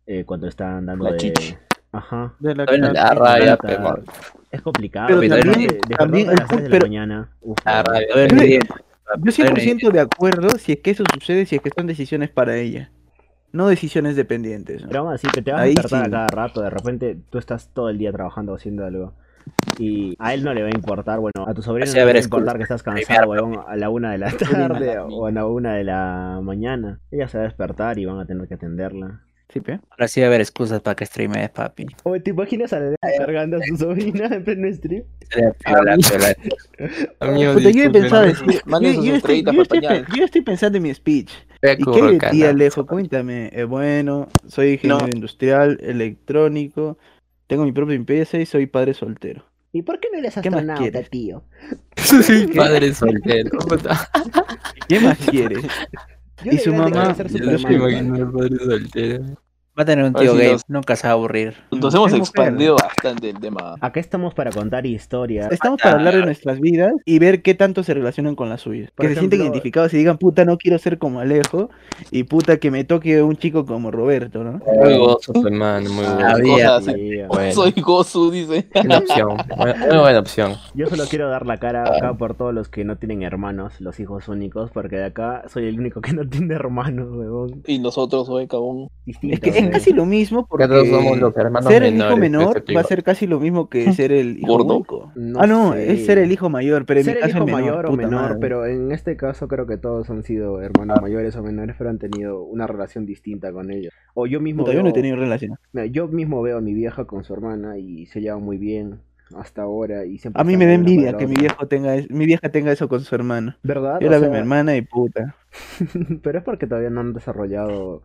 eh, cuando están dando La de... chichi. Ajá. De la cara. la raya. Es complicado. Pero también- Despertarte también a las el 3 de la pero- mañana. uf, La weón. rabia, Yo-. Yo 100% de acuerdo si es que eso sucede, si es que son decisiones para ella. No decisiones dependientes. ¿no? Pero aún así, que te vas Ahí a despertar sí. a cada rato, de repente tú estás todo el día trabajando haciendo algo. Y a él no le va a importar, bueno, a tu sobrino no le va a importar que estás cansado, weón, a la una de la tarde o a la una de la mañana. Ella se va a despertar y van a tener que atenderla. Sí, pe. Ahora sí va a haber excusas para que streames, papi. Oye, ¿te imaginas a la cargando a su sobrina en pleno stream? Amigo, yo he pensado decir, yo, estoy, yo estoy pensando en mi speech. ¿Y qué Curro, de ti. Alejo? Cuéntame. Eh, bueno, soy ingeniero No. industrial, electrónico, tengo mi propia empresa y soy padre soltero. ¿Y por qué no eres ¿Qué más astronauta, quieres? tío? Soy padre soltero. ¿Qué más quieres? Yo Y su mamá- Yo me imagino el padre soltero. Va a tener un tío si gay, los- nunca se va a aburrir. Nos hemos Es mujer. expandido bastante el tema. Acá estamos para contar historias. Estamos para hablar de nuestras vidas y ver qué tanto se relacionan con las suyas. Por que se sienten identificados y digan, puta, no quiero ser como Alejo y puta, que me toque un chico como Roberto, ¿no? Muy gozo, hermano, muy Ah. Había. Sí, Bueno. Soy Gozu, dice. Buena opción. Buena- Muy buena opción. Yo solo quiero dar la cara acá por todos los que no tienen hermanos, los hijos únicos, porque de acá soy el único que no tiene hermanos, huevón. Y nosotros, hoy, cabrón. Distinto, Es que es casi lo mismo porque los ser el hijo menor este va a ser casi lo mismo que ser el hijo ¿Gordo? único. No ah, no, sé. es ser el hijo mayor, pero en Ser mi el caso hijo es menor, mayor o menor, madre. pero en este caso creo que todos han sido hermanos mayores o menores, pero han tenido una relación distinta con ellos. O yo mismo Puta, yo no he tenido relación. Mira, yo mismo veo a mi vieja con su hermana y se llevan muy bien hasta ahora y siempre A mí me da envidia que mi viejo tenga, mi vieja tenga eso con su hermano. ¿Verdad? Yo O la veo a mi hermana y puta. pero es porque todavía no han desarrollado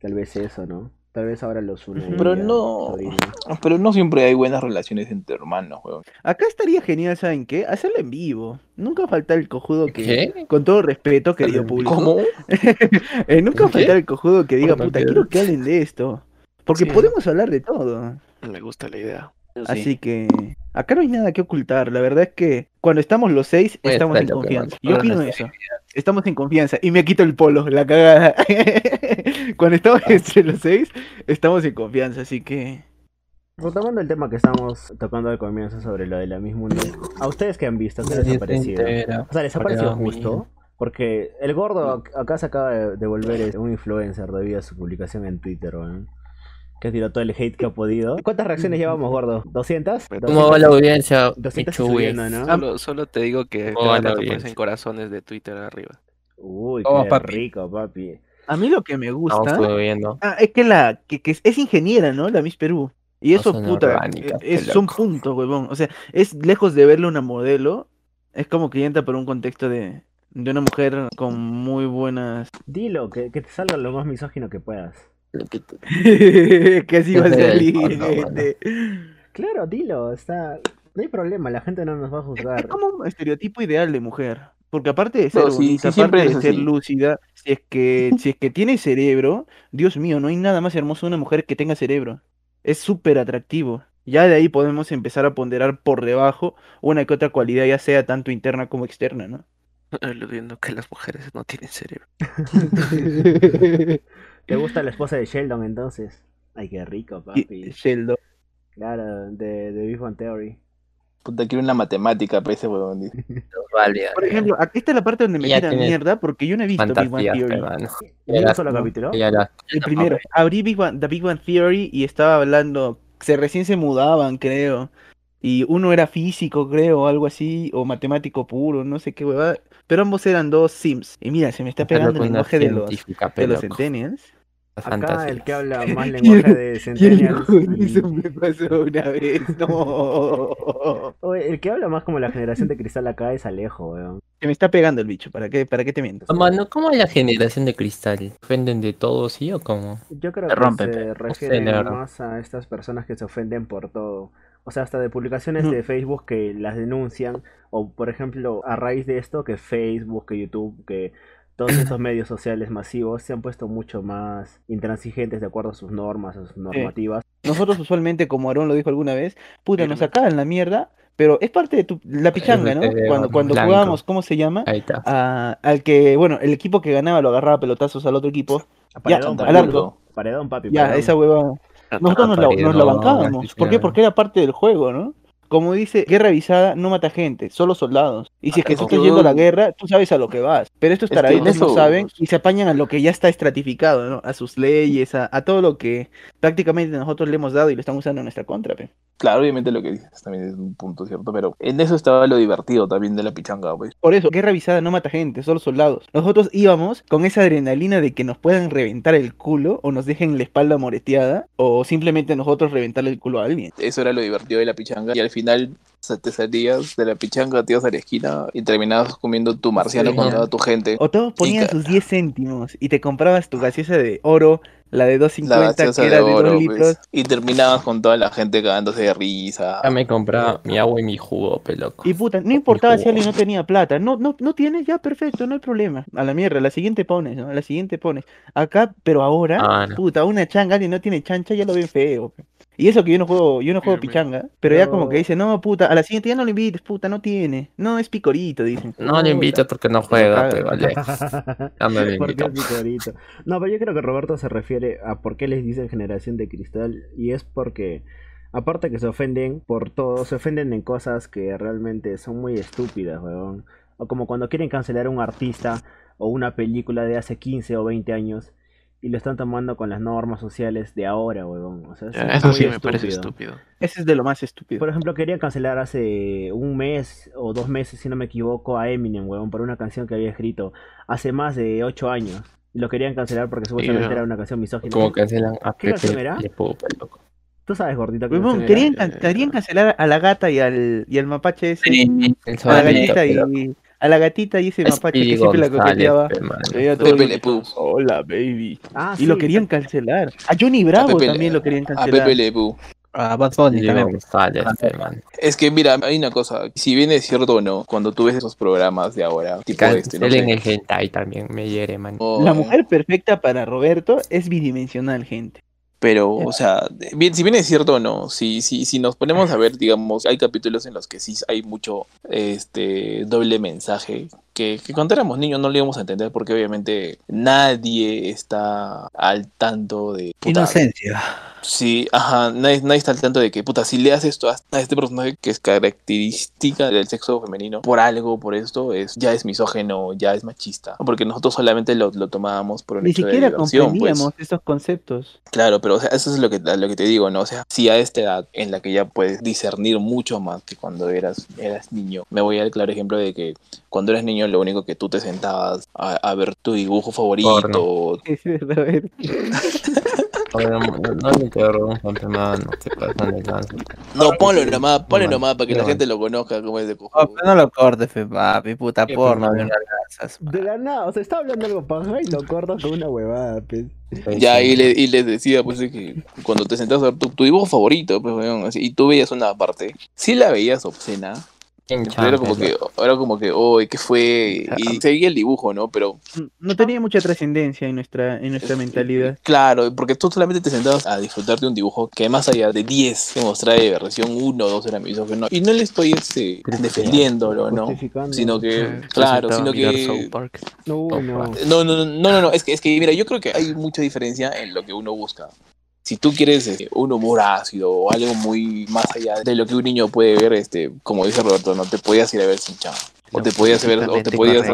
tal vez eso, ¿no? Tal vez ahora los une. Pero no-. Pero no siempre hay buenas relaciones entre hermanos, weón. Acá estaría genial, ¿saben qué? Hacerlo en vivo. Nunca falta el cojudo que, ¿Qué? con todo respeto, querido público, ¿Cómo? eh, nunca falta el cojudo que diga, puta, quiero que hablen de esto. Porque Sí. podemos hablar de todo. Me gusta la idea. Así que acá no hay nada que ocultar. La verdad es que cuando estamos los seis, Pues, estamos en confianza. Yo opino eso. Estamos en confianza. Y me quito el polo, la cagada. cuando estamos entre los seis, estamos en confianza. Así que. Retomando el tema que estábamos tocando al comienzo sobre lo de la misma unión, ¿a ustedes qué han visto? ¿Qué les ha parecido? O sea, ¿les ha parecido justo? Porque el gordo ac- acá se acaba de, volver un influencer debido a su publicación en Twitter, weón. Que tiró todo el hate que ha podido. ¿Cuántas reacciones llevamos, gordo? ¿200? ¿Cómo va la audiencia? 200 Pichuy? subiendo, ¿no? Solo, solo te digo que Oh, cada rato aparecen corazones de Twitter arriba. Uy, qué papi. rico, papi. A mí lo que me gusta. Ah, es que la que, que es, ingeniera, ¿no? La Miss Perú. Y eso, Cosas puta, orgánicas, eh, es un punto, huevón. O sea, es lejos de verle una modelo. Es como que entra por un contexto de, de una mujer con muy buenas. Dilo, que, que te salga lo más misógino que puedas. Que así va a salir, gente. Claro, dilo, está... No hay problema, la gente no nos va a juzgar. es como un estereotipo ideal de mujer. Porque aparte de ser No, sí, bonita, sí, aparte de ser así. lúcida, si es que, si es que tiene cerebro, Dios mío, no hay nada más hermoso de una mujer que tenga cerebro. Es súper atractivo. Ya de ahí podemos empezar a ponderar por debajo una que otra cualidad, ya sea tanto interna como externa, ¿no? Aludiendo que las mujeres no tienen cerebro. ¿Te gusta la esposa de Sheldon entonces? Ay, qué rico, papi. Sheldon. Claro, de, de Big Bang Theory. Puta, quiero una matemática, weón. dice. Válida. Por ejemplo, aquí está la parte donde me tiran mierda porque yo no he visto Big Bang Theory. hermano. ¿En un la- solo capítulo? El primero. Abrí Big Bang, The Big Bang Theory y estaba hablando. Se recién se mudaban, creo. Y uno era físico, creo, o algo así, o matemático puro, no sé qué huevada. Pero ambos eran dos Sims. Y mira, se me está pegando el lenguaje de los, de los. Centennials. Acá Fantasía. el que habla más lenguaje de Centennials. eso me pasó una vez. No. Oye, el que habla más como la generación de cristal acá es Alejo, weón. Se me está pegando el bicho. ¿Para qué, para qué te miento? Mano, ¿cómo es la generación de cristal? ¿Ofenden de todo, sí o cómo? Yo creo Se que rompe, se refiere más a estas personas que se ofenden por todo. O sea, hasta de publicaciones No. de Facebook que las denuncian. O, por ejemplo, a raíz de esto, que Facebook, que YouTube, que todos estos medios sociales masivos se han puesto mucho más intransigentes de acuerdo a sus normas, a sus normativas. Nosotros usualmente, como Aarón lo dijo alguna vez, puta, nos sacaban la mierda, pero es parte de tu, la pichanga, ¿no? Cuando, cuando blanco. jugábamos, ¿cómo se llama? Ahí está. A- al que, bueno, el equipo que ganaba lo agarraba a pelotazos al otro equipo. A Paredón, al paredón, arco. paredón, papi. Ya, esa hueva. Nosotros nos la, nos la bancábamos. ¿Por qué? que- Porque era parte del juego, ¿no? Como dice, guerra avisada no mata gente, solo soldados. Y si es que tú Eso. estás yendo a la guerra, tú sabes a lo que vas. Pero estos Es que taraditos no eso- saben y se apañan a lo que ya está estratificado, ¿no? A sus leyes, a, a todo lo que prácticamente nosotros le hemos dado y lo están usando en nuestra contra, pe. Claro, obviamente lo que dices también es un punto cierto, pero en eso estaba lo divertido también de la pichanga, pues. Por eso, guerra avisada no mata gente, solo soldados. Nosotros íbamos con esa adrenalina de que nos puedan reventar el culo o nos dejen la espalda moreteada o simplemente nosotros reventarle el culo a alguien. Eso era lo divertido de la pichanga y al final te salías de la pichanga, te ibas a la esquina y terminabas comiendo tu marciano Sí, con toda tu gente. O todos ponían sus 10 céntimos y te comprabas tu gaseosa de oro, la de La 2.50 gaseosa que era de de 2 oro, litros. pues, y terminabas con toda la gente cagándose de risa. Ya me compraba mi agua y mi jugo, peloco. Y puta, no importaba si alguien no tenía plata. No, no, no tienes, ya perfecto, no hay problema. A la mierda, la siguiente pones, ¿no? La siguiente pones. Acá, pero ahora, Ah, no. puta, una changa, alguien no tiene chancha, ya lo ven feo. pe. Y eso que yo no juego, yo no juego pichanga, pero ya como que dice, no, puta, a la siguiente ya no lo invites, puta, no tiene. No, es picorito, dicen. No le Puta. invito porque no juega, pero vale. Ya me lo Porque invito. es picorito. No, pero yo creo que Roberto se refiere a por qué les dicen generación de cristal y es porque aparte que se ofenden por todo, se ofenden en cosas que realmente son muy estúpidas, weón. O como cuando quieren cancelar a un artista o una película de hace 15 o 20 años y lo están tomando con las normas sociales de ahora, weón. O sea, es Eso muy sí me parece estúpido. estúpido. Ese es de lo más estúpido. Por ejemplo, querían cancelar hace un mes o dos meses, si no me equivoco, a Eminem, weón, por una canción que había escrito hace más de ocho años. Y lo querían cancelar porque supuestamente era una canción misógina. Como cancelan a ¿Qué canción Pepe era? Peloco. Tú sabes, gordito, Huevón, querían, can- querían cancelar a la gata y al, y al mapache ese. El a la gatita y a la gatita y ese Es mapache que siempre la coqueteaba. Hola, baby. Ah, Y lo querían cancelar. A Johnny Bravo Pepe también lo querían A cancelar. Pepe Le Pew. A Bad Bunny también. González, mano. Es que mira, hay una cosa, si bien es cierto o no, cuando tú ves esos programas de ahora, tipo este, no sé, el hentai también, me hiere, man. o- La mujer perfecta para Roberto es bidimensional, gente. Pero, o sea, bien, si bien es cierto o no, si, si, si nos ponemos a ver, digamos, hay capítulos en los que sí hay mucho este doble mensaje que, que cuando éramos niños no lo íbamos a entender porque obviamente nadie está al tanto de... puta, Inocencia. Sí, ajá, nadie, nadie está al tanto de que, puta, si le haces esto a este personaje que es característica del sexo femenino, por algo, por esto, es ya es misógeno, ya es machista. Porque nosotros solamente lo, lo tomábamos por un Ni hecho de siquiera diversión, pues. comprendíamos estos conceptos. Claro, pero o sea, eso es lo que, lo que te digo, ¿no? O sea, si a esta edad en la que ya puedes discernir mucho más que cuando eras, eras niño, me voy al claro ejemplo de que cuando eras niño lo único que tú te sentabas a, a ver tu dibujo favorito. Es verdad, No, no, no me interrumpan, pe, mano. Se pasan de lanza. no, ponlo nomás, ponlo No, nomás para que la gente lo conozca como es de Oh, no lo cortes, fe, papi, puta porno, porno. de la nada, o sea, está hablando algo paja y lo cortas con una huevada, pues. Ya, y, le- y les decía, pues, que cuando te sentabas a ver tu, tu dibujo favorito, pues, weón, así, y tú veías una parte, sí la veías obscena, pero era como que, era como que, oh, ¿qué fue? Y seguía el dibujo, ¿no? Pero No tenía mucha trascendencia en nuestra, en nuestra mentalidad. Claro, porque tú solamente te sentabas a disfrutar de un dibujo que más allá de 10 que mostrae versión 1 o 2 era misógino. Y no le estoy este, defendiéndolo, ¿no? Sino que, claro, sino que... South Park. No, no. No, no, no, no, no, no, es que, es que, mira, yo creo que hay mucha diferencia en lo que uno busca. Si tú quieres este, un humor ácido o algo muy más allá de lo que un niño puede ver, este, como dice Roberto, no te podías ir a ver sin chamba. O te podías ver, o te podías...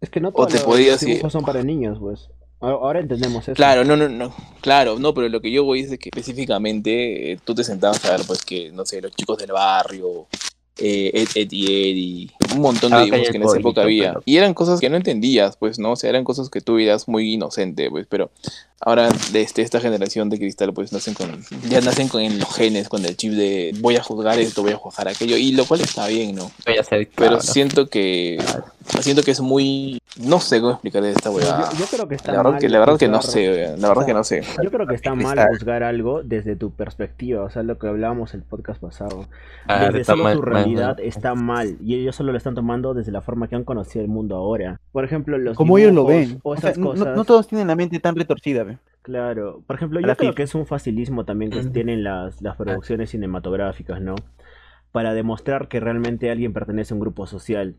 Es que no O todos te los podías ir- son para niños, pues. Ahora ahora entendemos eso. Claro, no, no, no, claro, no, pero lo que yo voy es de que específicamente eh, tú te sentabas a ver, pues, que, no sé, los chicos del barrio, eh, Ed, Ed y un montón de Ah, dibujos que en esa época había. pero- Y eran cosas que no entendías, pues, ¿no? O sea, eran cosas que tú veías muy inocente, pues, pero ahora de este, esta generación de cristal, pues, nacen con, ya nacen con en los genes, con el chip de voy a juzgar esto, voy a juzgar aquello, y lo cual está bien, ¿no? Voy a ser Pero claro. siento que, siento que es muy, no sé cómo explicar esta Yo, huevada. yo creo que está La verdad mal que, la verdad que no sé, la verdad que no sé. Yo creo que está mal juzgar algo desde tu perspectiva, o sea, lo que hablábamos el podcast pasado. Ah, desde está solo mal, tu realidad mal. está mal y ellos solo lo están tomando desde la forma que han conocido el mundo ahora. Por ejemplo, los Como ellos lo ven. o O sea, esas no, cosas. no todos tienen la mente tan retorcida, ve. Claro, por ejemplo, A yo la creo que es un facilismo también que tienen las, las producciones cinematográficas, ¿no? Para demostrar que realmente alguien pertenece a un grupo social.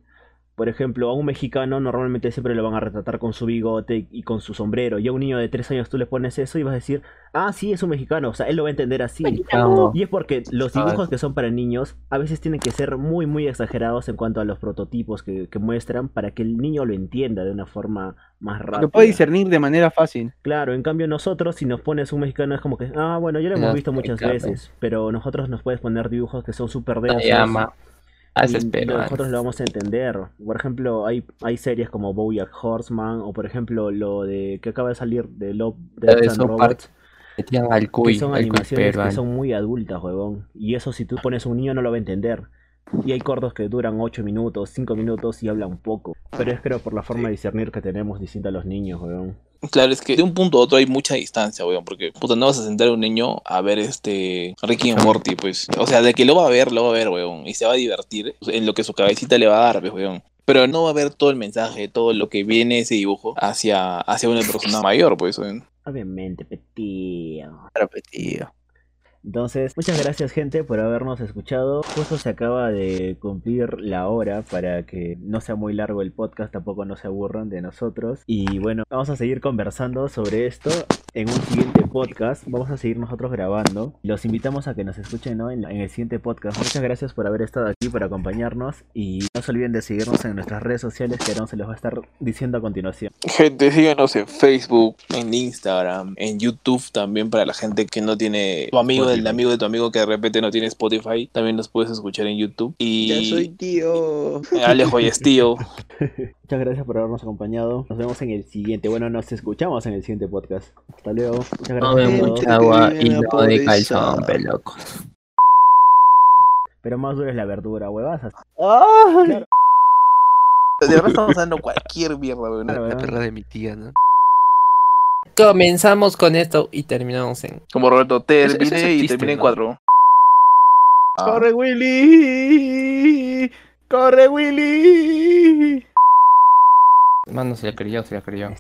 Por ejemplo, a un mexicano normalmente siempre lo van a retratar con su bigote y con su sombrero. Y a un niño de tres años tú le pones eso y vas a decir, ah, sí, es un mexicano. O sea, él lo va a entender así. Mexicano. Y es porque los dibujos que son para niños a veces tienen que ser muy, muy exagerados en cuanto a los prototipos que, que muestran para que el niño lo entienda de una forma más rápida. Lo puede discernir de manera fácil. Claro, en cambio nosotros, si nos pones un mexicano, es como que, ah, bueno, ya lo hemos No, visto muchas veces, pero nosotros nos puedes poner dibujos que son súper densos. Ah, y nosotros lo vamos a entender. Por ejemplo, hay, hay series como Bojack Horseman, o por ejemplo, lo de que acaba de salir de Love, Death de and Robots, que son al cuy animaciones que son muy adultas, huevón. Y eso si tú pones un niño no lo va a entender. Y hay cortos que duran 8 minutos, 5 minutos y hablan poco. Pero es creo por la forma de discernir que tenemos distinta a los niños, weón. Claro, es que de un punto a otro hay mucha distancia, weón, porque puta, no vas a sentar a un niño a ver este Ricky y Morty, pues. O sea, de que lo va a ver, lo va a ver, weón, y se va a divertir en lo que su cabecita le va a dar, pues, weón. Pero no va a ver todo el mensaje, todo lo que viene ese dibujo hacia, hacia una persona mayor, pues, weón. Obviamente, petío. Claro, pues, tío. Entonces, muchas gracias gente por habernos escuchado. Justo se acaba de cumplir la hora para que no sea muy largo el podcast, tampoco no se aburran de nosotros. Y bueno, vamos a seguir conversando sobre esto en un siguiente podcast. Vamos a seguir nosotros grabando. Los invitamos a que nos escuchen ¿no? en, el siguiente podcast. Muchas gracias por haber estado aquí, por acompañarnos. Y no se olviden de seguirnos en nuestras redes sociales que Aaron se los va a estar diciendo a continuación. Gente, síganos en Facebook, en Instagram, en YouTube también para la gente que no tiene tu amigo del amigo de tu amigo que de repente no tiene Spotify, también nos puedes escuchar en YouTube. Y tío. Alejo y es tío. Muchas gracias por habernos acompañado. Nos vemos en el siguiente. Bueno, nos escuchamos en el siguiente podcast. Hasta luego. Muchas No gracias. todos. mucha agua y no de calzón, peloco. Pero más dura es la verdura, huevas. ¡Ay! De verdad estamos dando cualquier mierda, weón. Claro, La perra de mi tía, ¿no? Comenzamos con esto y terminamos en. Como Roberto, es el y chiste, termine en cuatro. Ah. ¡Corre, Willy! ¡Corre, Willy! Mano, se la creyó, se la creyó.